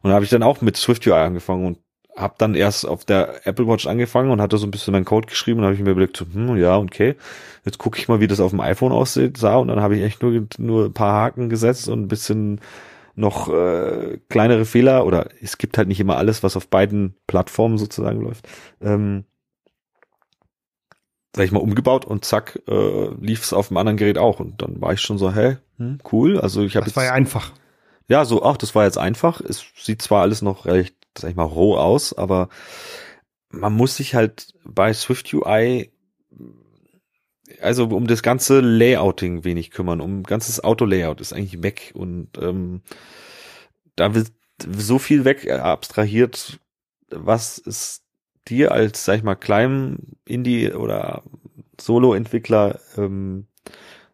Und da habe ich dann auch mit SwiftUI angefangen und habe dann erst auf der Apple Watch angefangen und hatte so ein bisschen meinen Code geschrieben und habe ich mir überlegt, so, hm, ja, okay, jetzt gucke ich mal, wie das auf dem iPhone aussieht, sah und dann habe ich echt nur, nur ein paar Haken gesetzt und ein bisschen noch äh, kleinere Fehler oder es gibt halt nicht immer alles, was auf beiden Plattformen sozusagen läuft. Ähm, sag ich mal, umgebaut und zack, äh, lief es auf dem anderen Gerät auch. Und dann war ich schon so, hä, hm, cool. Also ich habe Das war ja einfach. Ja, so, ach, das war jetzt einfach. Es sieht zwar alles noch recht, sag ich mal, roh aus, aber man muss sich halt bei Swift UI also um das ganze Layouting wenig kümmern, um ganzes Auto-Layout ist eigentlich weg und ähm, da wird so viel weg abstrahiert, was es dir als, sag ich mal, kleinem Indie- oder Solo-Entwickler ähm,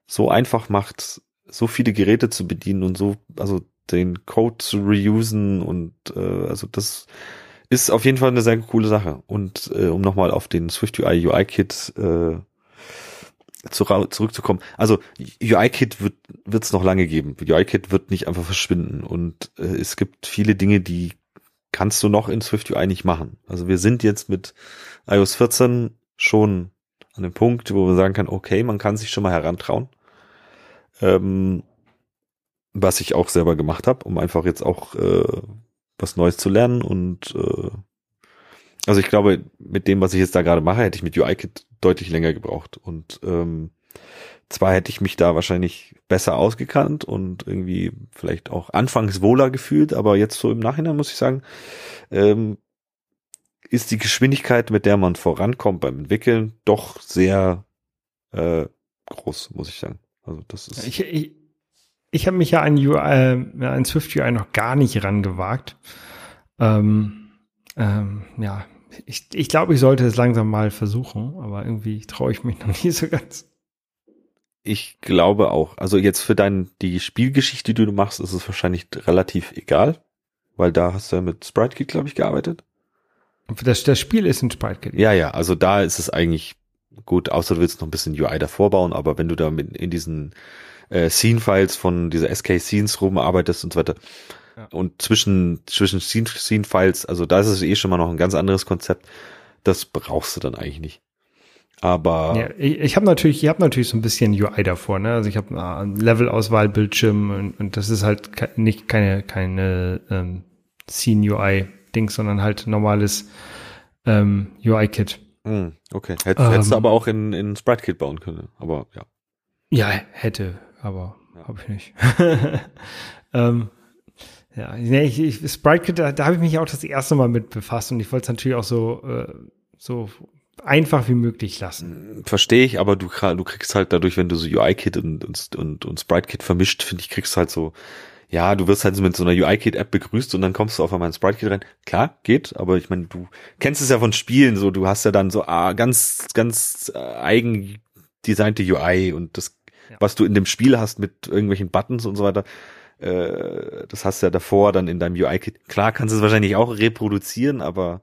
so einfach macht, so viele Geräte zu bedienen und so, also den Code zu reusen und äh, also das ist auf jeden Fall eine sehr coole Sache. Und äh, um nochmal auf den Swift UI UI Kit äh, zu, zurückzukommen. Also UI-Kit wird es noch lange geben. UI-Kit wird nicht einfach verschwinden und äh, es gibt viele Dinge, die kannst du noch in Swift UI nicht machen. Also wir sind jetzt mit iOS 14 schon an dem Punkt, wo man sagen kann, okay, man kann sich schon mal herantrauen. Ähm, was ich auch selber gemacht habe, um einfach jetzt auch äh, was Neues zu lernen und äh, also ich glaube, mit dem, was ich jetzt da gerade mache, hätte ich mit UI-Kit deutlich länger gebraucht. Und ähm, zwar hätte ich mich da wahrscheinlich besser ausgekannt und irgendwie vielleicht auch anfangs wohler gefühlt, aber jetzt so im Nachhinein muss ich sagen, ähm, ist die Geschwindigkeit, mit der man vorankommt beim Entwickeln, doch sehr äh, groß, muss ich sagen. Also das ist. Ich, ich, ich habe mich ja an, UI, äh, an Swift UI noch gar nicht rangewagt. Ähm, ähm, ja, ich, ich glaube, ich sollte es langsam mal versuchen, aber irgendwie traue ich mich noch (laughs) nie so ganz. Ich glaube auch. Also jetzt für dein, die Spielgeschichte, die du machst, ist es wahrscheinlich relativ egal, weil da hast du ja mit Sprite Kit, glaube ich, gearbeitet. Das, das Spiel ist ein Sprite Kit. Ja, ja, also da ist es eigentlich gut, außer du willst noch ein bisschen UI davor bauen, aber wenn du da mit, in diesen äh, Scene-Files von dieser SK-Scenes rumarbeitest und so weiter, und zwischen, zwischen Scene-Files, also da ist es eh schon mal noch ein ganz anderes Konzept. Das brauchst du dann eigentlich nicht. Aber ja, ich, ich habe natürlich, ich habe natürlich so ein bisschen UI davor, ne? Also ich habe einen Level-Auswahl, Bildschirm und, und das ist halt ke nicht keine keine ähm, Scene UI Ding, sondern halt normales ähm, UI Kit. Hm, okay, Hätt, ähm, hättest du aber auch in in Sprite Kit bauen können, aber ja. Ja, hätte, aber ja. habe ich nicht. (laughs) ähm, ja, nee, ich, ich, Sprite Kit, da, da habe ich mich auch das erste Mal mit befasst und ich wollte es natürlich auch so, äh, so einfach wie möglich lassen. Verstehe ich, aber du, du kriegst halt dadurch, wenn du so UI-Kit und, und, und, und Sprite-Kit vermischt, finde ich, kriegst du halt so, ja, du wirst halt mit so einer UI-Kit-App begrüßt und dann kommst du auf einmal in Sprite-Kit rein. Klar, geht, aber ich meine, du kennst es ja von Spielen, so, du hast ja dann so ah, ganz, ganz äh, eigen designte UI und das, ja. was du in dem Spiel hast mit irgendwelchen Buttons und so weiter, äh, das hast du ja davor dann in deinem UI-Kit. Klar kannst du es wahrscheinlich auch reproduzieren, aber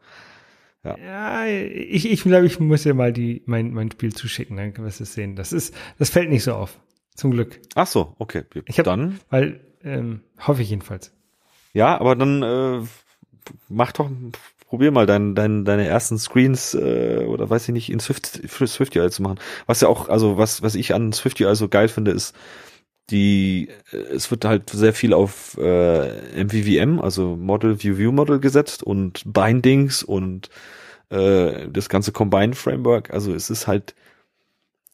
ja. ja, ich, ich glaube, ich muss dir mal die, mein, mein Spiel zuschicken, dann wirst du es sehen. Das ist, das fällt nicht so auf. Zum Glück. Ach so, okay. Ich hab, dann. Weil, ähm, hoffe ich jedenfalls. Ja, aber dann äh, mach doch, probier mal dein, dein, deine ersten Screens äh, oder weiß ich nicht in Swift, Swift UI zu machen. Was ja auch, also was, was ich an Swift UI so geil finde, ist, die äh, es wird halt sehr viel auf äh, MVVM, also Model View View Model gesetzt und Bindings und äh, das ganze Combine Framework. Also es ist halt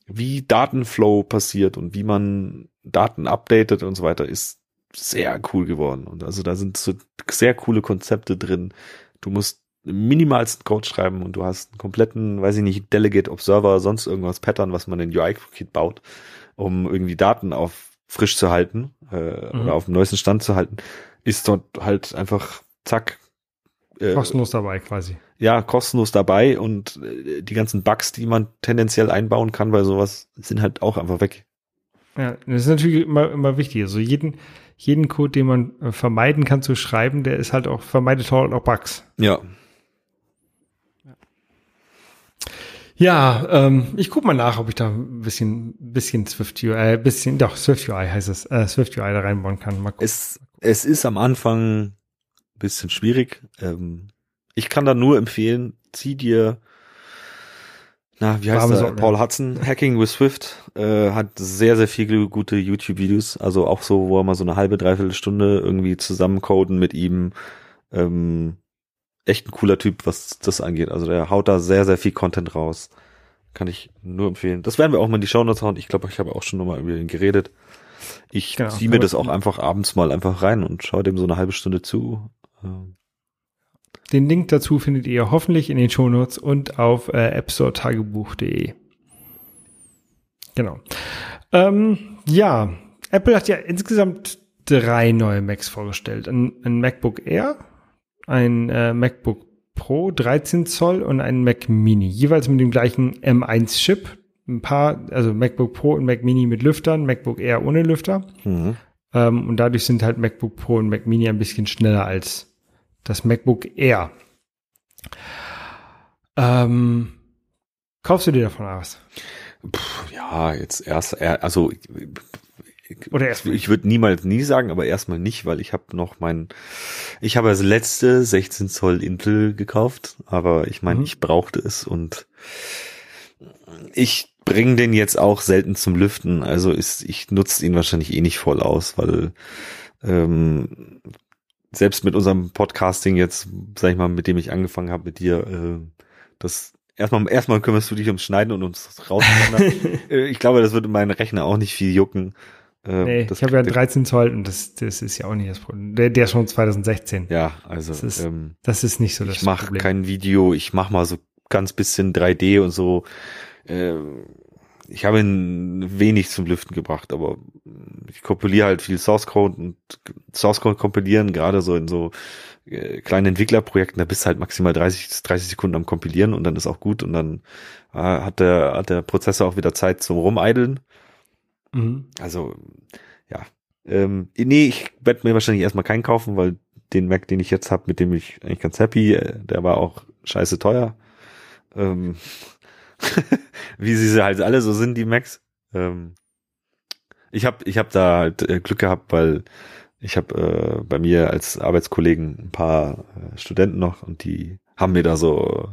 wie Datenflow passiert und wie man Daten updatet und so weiter ist sehr cool geworden. Und also da sind so sehr coole Konzepte drin. Du musst minimalsten Code schreiben und du hast einen kompletten, weiß ich nicht, Delegate Observer, sonst irgendwas Pattern, was man in UI-Kit baut, um irgendwie Daten auf frisch zu halten äh, mhm. oder auf dem neuesten Stand zu halten, ist dort halt einfach zack. Äh, kostenlos dabei quasi. Ja, kostenlos dabei und äh, die ganzen Bugs, die man tendenziell einbauen kann bei sowas, sind halt auch einfach weg. Ja, das ist natürlich immer, immer wichtig. Also jeden, jeden Code, den man äh, vermeiden kann zu schreiben, der ist halt auch, vermeidet halt auch Bugs. Ja, Ja, ähm, ich guck mal nach, ob ich da ein bisschen, bisschen Swift UI, äh, bisschen, doch, Swift UI heißt es, äh, Swift UI da reinbauen kann. Mal Es, es ist am Anfang ein bisschen schwierig. Ähm, ich kann da nur empfehlen, zieh dir, na, wie heißt der? Paul Hudson, Hacking with Swift, äh, hat sehr, sehr viele gute YouTube-Videos, also auch so, wo er mal so eine halbe, dreiviertel Stunde irgendwie zusammencoden mit ihm, ähm, echt ein cooler Typ, was das angeht. Also der haut da sehr, sehr viel Content raus. Kann ich nur empfehlen. Das werden wir auch mal in die Shownotes hauen. Ich glaube, ich habe auch schon nochmal über ihn geredet. Ich genau, ziehe mir das auch einfach abends mal einfach rein und schaue dem so eine halbe Stunde zu. Den Link dazu findet ihr hoffentlich in den Shownotes und auf äh, appstoretagebuch.de. Genau. Ähm, ja, Apple hat ja insgesamt drei neue Macs vorgestellt. Ein, ein MacBook Air, ein äh, MacBook Pro 13 Zoll und ein Mac Mini, jeweils mit dem gleichen M1-Chip. Ein paar, also MacBook Pro und Mac Mini mit Lüftern, MacBook Air ohne Lüfter. Mhm. Ähm, und dadurch sind halt MacBook Pro und Mac Mini ein bisschen schneller als das MacBook Air. Ähm, kaufst du dir davon aus? Puh, ja, jetzt erst, also oder erstmal. Ich würde niemals nie sagen, aber erstmal nicht, weil ich habe noch mein, ich habe als letzte 16 Zoll Intel gekauft, aber ich meine, mhm. ich brauchte es und ich bringe den jetzt auch selten zum Lüften, also ist, ich nutze ihn wahrscheinlich eh nicht voll aus, weil ähm, selbst mit unserem Podcasting jetzt, sag ich mal, mit dem ich angefangen habe mit dir, äh, das erstmal erstmal kümmerst du dich ums Schneiden und ums rausnehmen. (laughs) Äh, ich glaube, das würde meinen Rechner auch nicht viel jucken. Ähm, nee, ich habe ja 13 Zoll und das, das ist ja auch nicht das Problem. Der, der ist schon 2016. Ja, also das ist, ähm, das ist nicht so das Ich mache kein Video, ich mache mal so ganz bisschen 3D und so. Ähm, ich habe ihn wenig zum Lüften gebracht, aber ich kompiliere halt viel Source Code und Source Code kompilieren, gerade so in so äh, kleinen Entwicklerprojekten, da bist du halt maximal 30, 30 Sekunden am Kompilieren und dann ist auch gut und dann äh, hat der, hat der Prozessor auch wieder Zeit zum Rumeideln. Mhm. Also, ja. Ähm, nee, ich werde mir wahrscheinlich erstmal keinen kaufen, weil den Mac, den ich jetzt habe, mit dem ich eigentlich ganz happy, der war auch scheiße teuer. Ähm, (laughs) wie sie halt alle so sind, die Macs. Ähm, ich habe ich hab da halt äh, Glück gehabt, weil ich habe äh, bei mir als Arbeitskollegen ein paar äh, Studenten noch und die haben mir da so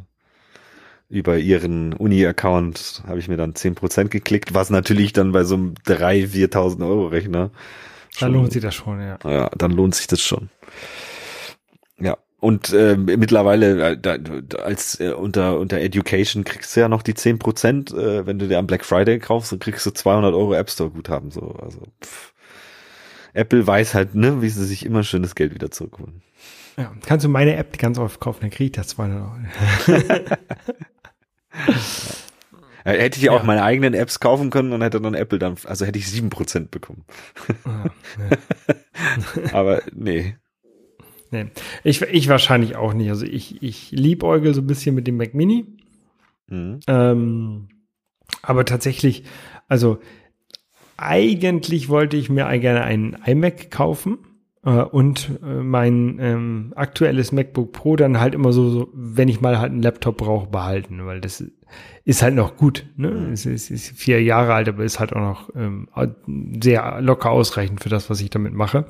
über ihren Uni-Account habe ich mir dann zehn Prozent geklickt, was natürlich dann bei so einem 3.000, 4.000 Euro Rechner. Dann lohnt sich das schon, ja. Ja, dann lohnt sich das schon. Ja. Und äh, mittlerweile äh, da, als äh, unter unter Education kriegst du ja noch die zehn Prozent, äh, wenn du dir am Black Friday kaufst, dann kriegst du 200 Euro App Store Guthaben so. Also pff. Apple weiß halt, ne, wie sie sich immer schönes Geld wieder zurückholen. Ja, kannst du meine App ganz oft kaufen, dann krieg ich das 200 Euro. (laughs) Äh, hätte ich ja. auch meine eigenen Apps kaufen können und hätte dann Apple dann, also hätte ich sieben Prozent bekommen. Ah, (laughs) ja. Aber nee. Nee. Ich, ich wahrscheinlich auch nicht. Also ich, ich liebäugel so ein bisschen mit dem Mac Mini. Mhm. Ähm, aber tatsächlich, also eigentlich wollte ich mir gerne einen iMac kaufen und äh, mein ähm, aktuelles MacBook Pro dann halt immer so, so, wenn ich mal halt einen Laptop brauche, behalten, weil das ist halt noch gut. Ne? Mhm. Es ist, ist vier Jahre alt, aber ist halt auch noch ähm, sehr locker ausreichend für das, was ich damit mache.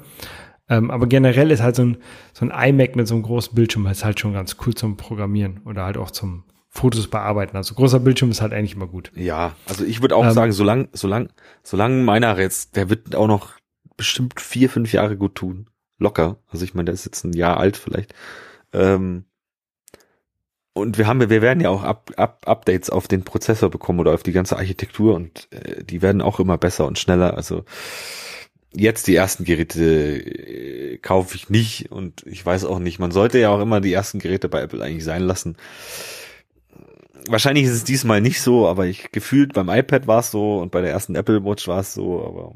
Ähm, aber generell ist halt so ein, so ein iMac mit so einem großen Bildschirm ist halt schon ganz cool zum Programmieren oder halt auch zum Fotos bearbeiten. Also großer Bildschirm ist halt eigentlich immer gut. Ja, also ich würde auch ähm, sagen, solange, solange, solange meiner jetzt, der wird auch noch bestimmt vier, fünf Jahre gut tun. Locker. Also ich meine, der ist jetzt ein Jahr alt vielleicht. Ähm, und wir haben, wir werden ja auch Up, Up, Updates auf den Prozessor bekommen oder auf die ganze Architektur und äh, die werden auch immer besser und schneller. Also jetzt die ersten Geräte äh, kaufe ich nicht und ich weiß auch nicht. Man sollte ja auch immer die ersten Geräte bei Apple eigentlich sein lassen wahrscheinlich ist es diesmal nicht so, aber ich gefühlt beim iPad war es so und bei der ersten Apple Watch war es so, aber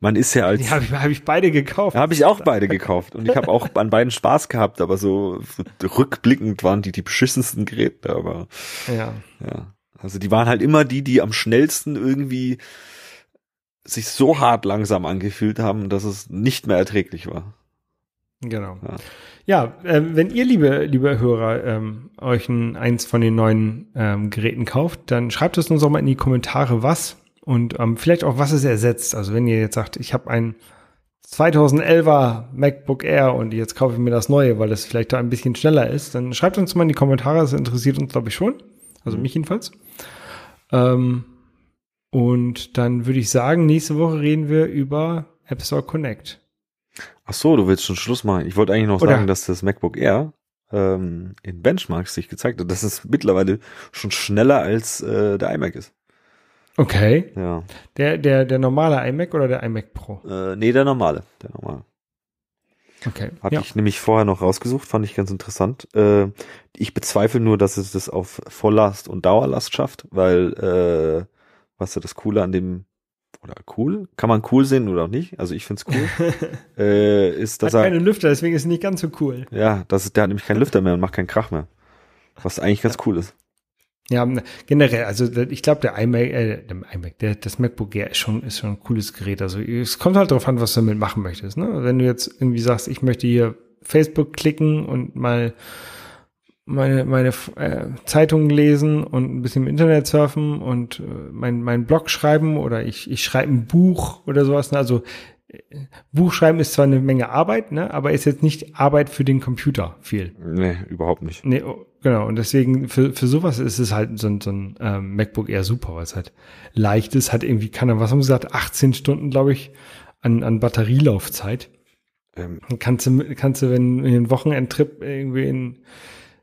man ist ja als. Die habe ich, hab ich beide gekauft. Habe ich auch beide gekauft und ich habe auch an beiden Spaß gehabt, aber so, so rückblickend waren die die beschissensten Geräte, aber ja. ja. Also die waren halt immer die, die am schnellsten irgendwie sich so hart langsam angefühlt haben, dass es nicht mehr erträglich war. Genau. Ja. Ja, äh, wenn ihr, liebe, liebe Hörer, ähm, euch ein, eins von den neuen ähm, Geräten kauft, dann schreibt es uns auch mal in die Kommentare, was und ähm, vielleicht auch, was es ersetzt. Also wenn ihr jetzt sagt, ich habe ein 2011er MacBook Air und jetzt kaufe ich mir das neue, weil das vielleicht da ein bisschen schneller ist, dann schreibt uns mal in die Kommentare, das interessiert uns, glaube ich, schon. Also mich jedenfalls. Ähm, und dann würde ich sagen, nächste Woche reden wir über App Store Connect. Ach so, du willst schon Schluss machen. Ich wollte eigentlich noch Oder sagen, dass das MacBook Air ähm, in Benchmarks sich gezeigt hat, dass es mittlerweile schon schneller als äh, der iMac ist. Okay. Ja. Der, der, der normale iMac oder der iMac Pro? Äh, nee, der normale. Der normale. Okay. Hatte ja. ich nämlich vorher noch rausgesucht, fand ich ganz interessant. Äh, ich bezweifle nur, dass es das auf Volllast und Dauerlast schafft, weil äh, was ist das Coole an dem oder cool? Kann man cool sehen oder auch nicht? Also ich find's cool. (laughs) äh, ist, dass Hat er keine Lüfter, deswegen ist es nicht ganz so cool. ja, das ist, der hat nämlich keinen Lüfter mehr und macht keinen Krach mehr. Was eigentlich ganz cool ist. Ja, generell, also ich glaube, der iMac, äh, der iMac, der, das MacBook Air ist schon, ist schon ein cooles Gerät. Also es kommt halt darauf an, was du damit machen möchtest. Ne? Wenn du jetzt irgendwie sagst, ich möchte hier Facebook klicken und mal meine, meine äh, Zeitungen lesen und ein bisschen im Internet surfen und äh, mein, mein Blog schreiben oder ich, ich schreibe ein Buch oder sowas. Ne? Also äh, Buch schreiben ist zwar eine Menge Arbeit, ne, aber ist jetzt nicht Arbeit für den Computer viel. Nee, überhaupt nicht. Nee, oh, genau. Und deswegen, für, für sowas ist es halt so ein, so ein ähm, MacBook eher super, weil es halt leicht ist, hat irgendwie, kann er, was haben wir gesagt, 18 Stunden, glaube ich, an, an Batterielaufzeit. Ähm, kannst du, kannst du, wenn du einen Wochenendtrip irgendwie in,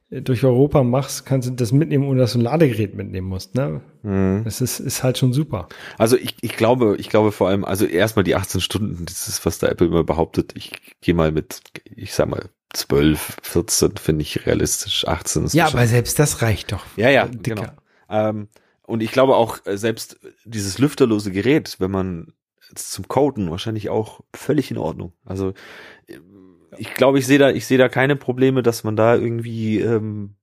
durch Europa machst, kannst du das mitnehmen, ohne dass du ein Ladegerät mitnehmen musst, ne? mh. Das ist, ist halt schon super. Also ich, ich glaube, ich glaube vor allem, also erstmal die 18 Stunden, das ist, was der Apple immer behauptet. Ich gehe mal mit, ich sag mal, 12, 14 finde ich realistisch. 18 ist Ja, schon- aber selbst das reicht doch. Ja, ja, Dicker. genau. Ähm, und ich glaube auch, äh, selbst dieses lüfterlose Gerät, wenn man zum Coden wahrscheinlich auch völlig in Ordnung. Also ich glaube, ich sehe da, ich sehe da keine Probleme, dass man da irgendwie, ähm,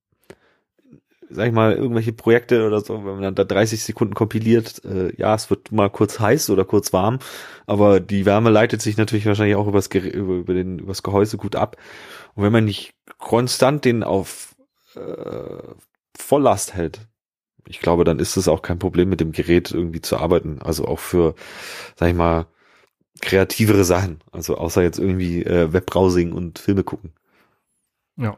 sag ich mal, irgendwelche Projekte oder so, wenn man da 30 Sekunden kompiliert, äh, ja, es wird mal kurz heiß oder kurz warm, aber die Wärme leitet sich natürlich wahrscheinlich auch übers, Gerä- über, über den, übers Gehäuse gut ab. Und wenn man nicht konstant den auf äh, Volllast hält, ich glaube, dann ist es auch kein Problem, mit dem Gerät irgendwie zu arbeiten. Also auch für, sag ich mal, kreativere Sachen. Also außer jetzt irgendwie äh, Webbrowsing und Filme gucken. Ja.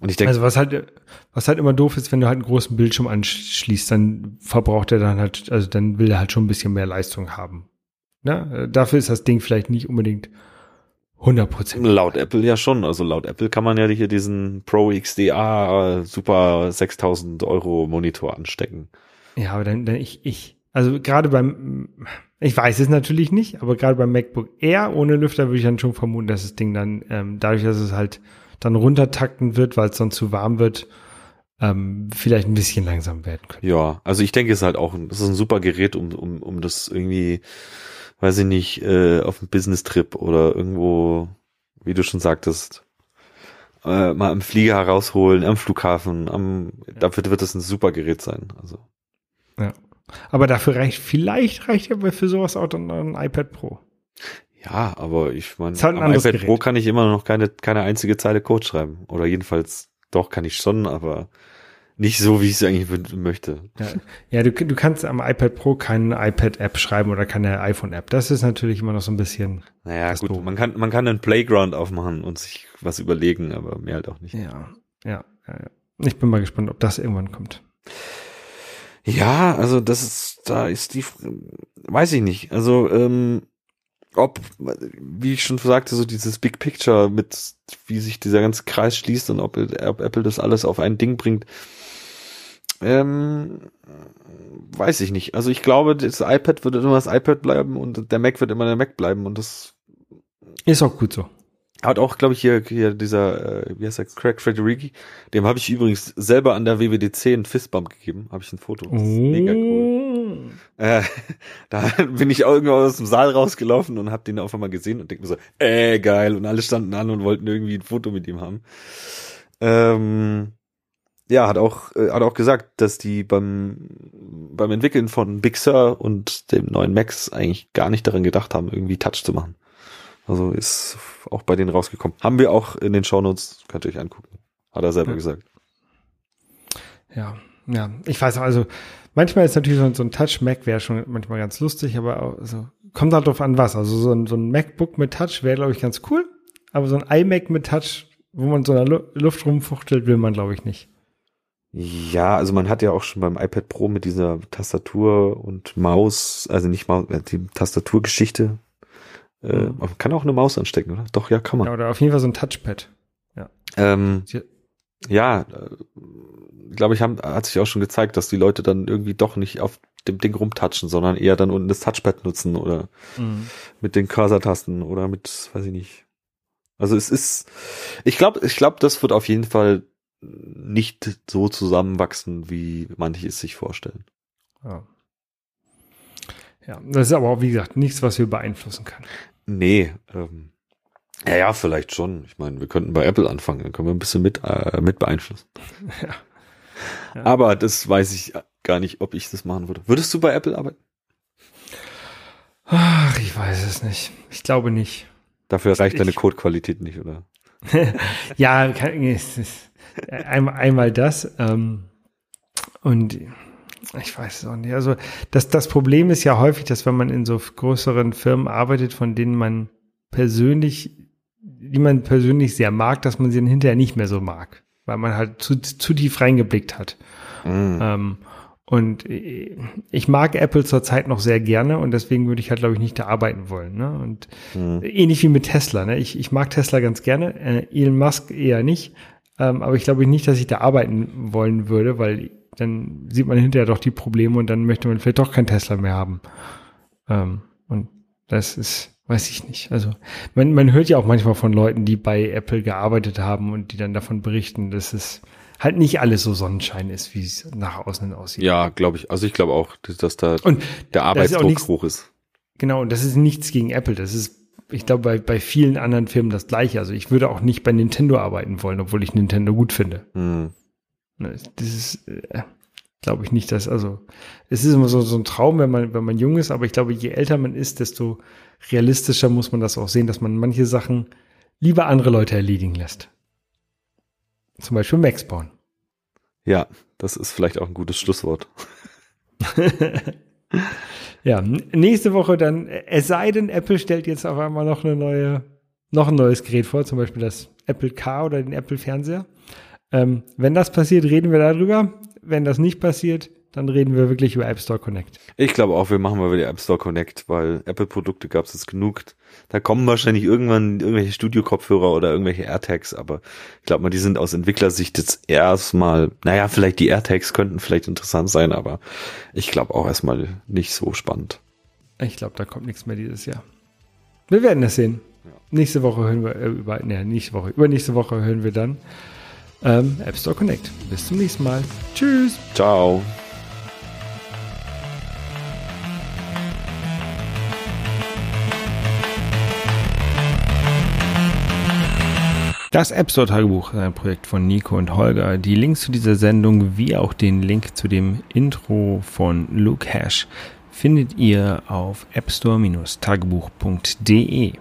Und ich denke, Also was halt, was halt immer doof ist, wenn du halt einen großen Bildschirm anschließt, dann verbraucht er dann halt, also dann will er halt schon ein bisschen mehr Leistung haben. Ne? Dafür ist das Ding vielleicht nicht unbedingt 100 Prozent. laut Apple ja schon. Also laut Apple kann man ja hier diesen Pro XDA äh, Super 6000 Euro Monitor anstecken. Ja, aber dann, dann ich, ich, also gerade beim, ich weiß es natürlich nicht, aber gerade beim MacBook Air ohne Lüfter würde ich dann schon vermuten, dass das Ding dann, ähm, dadurch, dass es halt dann runtertakten wird, weil es sonst zu warm wird, ähm, vielleicht ein bisschen langsam werden könnte. Ja, also ich denke, es ist halt auch ein, es ist ein super Gerät, um, um, um das irgendwie, weiß ich nicht, äh, auf einem Business-Trip oder irgendwo, wie du schon sagtest, äh, mal am Flieger herausholen, am Flughafen, am, dafür wird es ein super Gerät sein. Also Aber dafür reicht, vielleicht reicht ja für sowas auch dann ein iPad Pro. ja, aber ich meine, halt am iPad Pro Gerät. kann ich immer noch keine keine einzige Zeile Code schreiben oder jedenfalls doch kann ich schon, aber nicht so, wie ich es eigentlich möchte. Ja, ja du, du kannst am iPad Pro keine iPad-App schreiben oder keine iPhone-App. Das ist natürlich immer noch so ein bisschen. Naja, gut, doof. man kann man kann einen Playground aufmachen und sich was überlegen, aber mehr halt auch nicht. Ja, ja, ja. ja. Ich bin mal gespannt, ob das irgendwann kommt. Ja, also das ist, da ist die, weiß ich nicht. Also, ähm, ob, wie ich schon sagte, so dieses Big Picture mit, wie sich dieser ganze Kreis schließt und ob, ob Apple das alles auf ein Ding bringt, ähm, weiß ich nicht. Also ich glaube, das iPad wird immer das iPad bleiben und der Mac wird immer der Mac bleiben und das Ist auch gut so. Hat auch, glaube ich, hier, hier dieser, äh, wie heißt der, Craig Federighi, dem habe ich übrigens selber an der WWDC einen Fistbump gegeben, habe ich ein Foto. Das ist mega cool. Äh, (laughs) da bin ich auch irgendwann aus dem Saal rausgelaufen und hab den auf einmal gesehen und denk mir so, äh, geil. Und alle standen an und wollten irgendwie ein Foto mit ihm haben. Ähm, ja, hat auch, äh, hat auch gesagt, dass die beim, beim Entwickeln von Big Sur und dem neuen Max eigentlich gar nicht daran gedacht haben, irgendwie Touch zu machen. Also ist auch bei denen rausgekommen. Haben wir auch in den Shownotes, könnt ihr euch angucken. Hat er selber Ja. gesagt. Ja, ja. Ich weiß auch, also manchmal ist natürlich so, ein- Touch-Mac wäre schon manchmal ganz lustig, aber auch, also, kommt halt drauf an was. Also so ein, so ein MacBook mit Touch wäre, glaube ich, ganz cool. Aber so ein iMac mit Touch, wo man so in der Lu Luft rumfuchtelt, will man, glaube ich, nicht. Ja, also man hat ja auch schon beim iPad Pro mit dieser Tastatur und Maus, also nicht Maus, äh, die Tastaturgeschichte. Äh, Mhm. Man kann auch eine Maus anstecken, oder? Doch, ja, kann man. Ja, oder auf jeden Fall so ein Touchpad. Ähm, Ja. ja, äh, glaube ich, haben, hat sich auch schon gezeigt, dass die Leute dann irgendwie doch nicht auf dem Ding rumtatschen, sondern eher dann unten das Touchpad nutzen oder mhm. mit den Cursor-Tasten oder mit, weiß ich nicht. Also es ist, ich glaube, ich glaube, das wird auf jeden Fall nicht so zusammenwachsen, wie manche es sich vorstellen. Ja. ja, das ist aber auch, wie gesagt, nichts, was wir beeinflussen können. Nee, ähm, ja, ja, vielleicht schon. Ich meine, wir könnten bei Apple anfangen, dann können wir ein bisschen mit, äh, mit beeinflussen. (laughs) Ja. ja. Aber das weiß ich gar nicht, ob ich das machen würde. Würdest du bei Apple arbeiten? Ach, ich weiß es nicht. Ich glaube nicht. Dafür reicht ich, deine Codequalität nicht, oder? (laughs) ja, kann, es ist, einmal, einmal das. Ähm, und ich weiß es auch nicht. Also das, das Problem ist ja häufig, dass wenn man in so größeren Firmen arbeitet, von denen man persönlich, die man persönlich sehr mag, dass man sie dann hinterher nicht mehr so mag, weil man halt zu, zu tief reingeblickt hat. Mm. Ähm, und ich mag Apple zurzeit noch sehr gerne und deswegen würde ich halt, glaube ich, nicht da arbeiten wollen. Ne? Und mm. ähnlich wie mit Tesla. Ne? Ich, ich mag Tesla ganz gerne, äh, Elon Musk eher nicht. Ähm, aber ich glaube nicht, dass ich da arbeiten wollen würde, weil dann sieht man hinterher doch die Probleme und dann möchte man vielleicht doch kein Tesla mehr haben. Ähm, und das ist, weiß ich nicht. Also man, man hört ja auch manchmal von Leuten, die bei Apple gearbeitet haben und die dann davon berichten, dass es halt nicht alles so Sonnenschein ist, wie es nach außen aussieht. Ja, glaube ich. Also ich glaube auch, dass da und der Arbeitsdruck ist nichts, hoch ist. Genau, und das ist nichts gegen Apple. Das ist ich glaube, bei, bei vielen anderen Firmen das gleiche. Also ich würde auch nicht bei Nintendo arbeiten wollen, obwohl ich Nintendo gut finde. Mhm. Das ist, äh, glaube ich nicht, dass, also es ist immer so, so ein Traum, wenn man, wenn man jung ist, aber ich glaube, je älter man ist, desto realistischer muss man das auch sehen, dass man manche Sachen lieber andere Leute erledigen lässt. Zum Beispiel Max bauen. Ja, das ist vielleicht auch ein gutes Schlusswort. (laughs) (laughs) Ja, nächste Woche dann, es sei denn, Apple stellt jetzt auf einmal noch eine neue, noch ein neues Gerät vor, zum Beispiel das Apple Car oder den Apple Fernseher. Ähm, wenn das passiert, reden wir darüber. Wenn das nicht passiert, dann reden wir wirklich über App Store Connect. Ich glaube auch, wir machen mal wieder App Store Connect, weil Apple-Produkte gab es jetzt genug. Da kommen wahrscheinlich irgendwann irgendwelche Studio-Kopfhörer oder irgendwelche AirTags, aber ich glaube mal, die sind aus Entwicklersicht jetzt erstmal, naja, vielleicht die AirTags könnten vielleicht interessant sein, aber ich glaube auch erstmal nicht so spannend. Ich glaube, da kommt nichts mehr dieses Jahr. Wir werden es sehen. Ja. Nächste Woche hören wir äh, über, ne, nächste Woche, übernächste Woche hören wir dann ähm, App Store Connect. Bis zum nächsten Mal. Tschüss. Ciao. Das App Store Tagebuch ist ein Projekt von Nico und Holger. Die Links zu dieser Sendung wie auch den Link zu dem Intro von Luke Hash findet ihr auf appstore-tagebuch.de.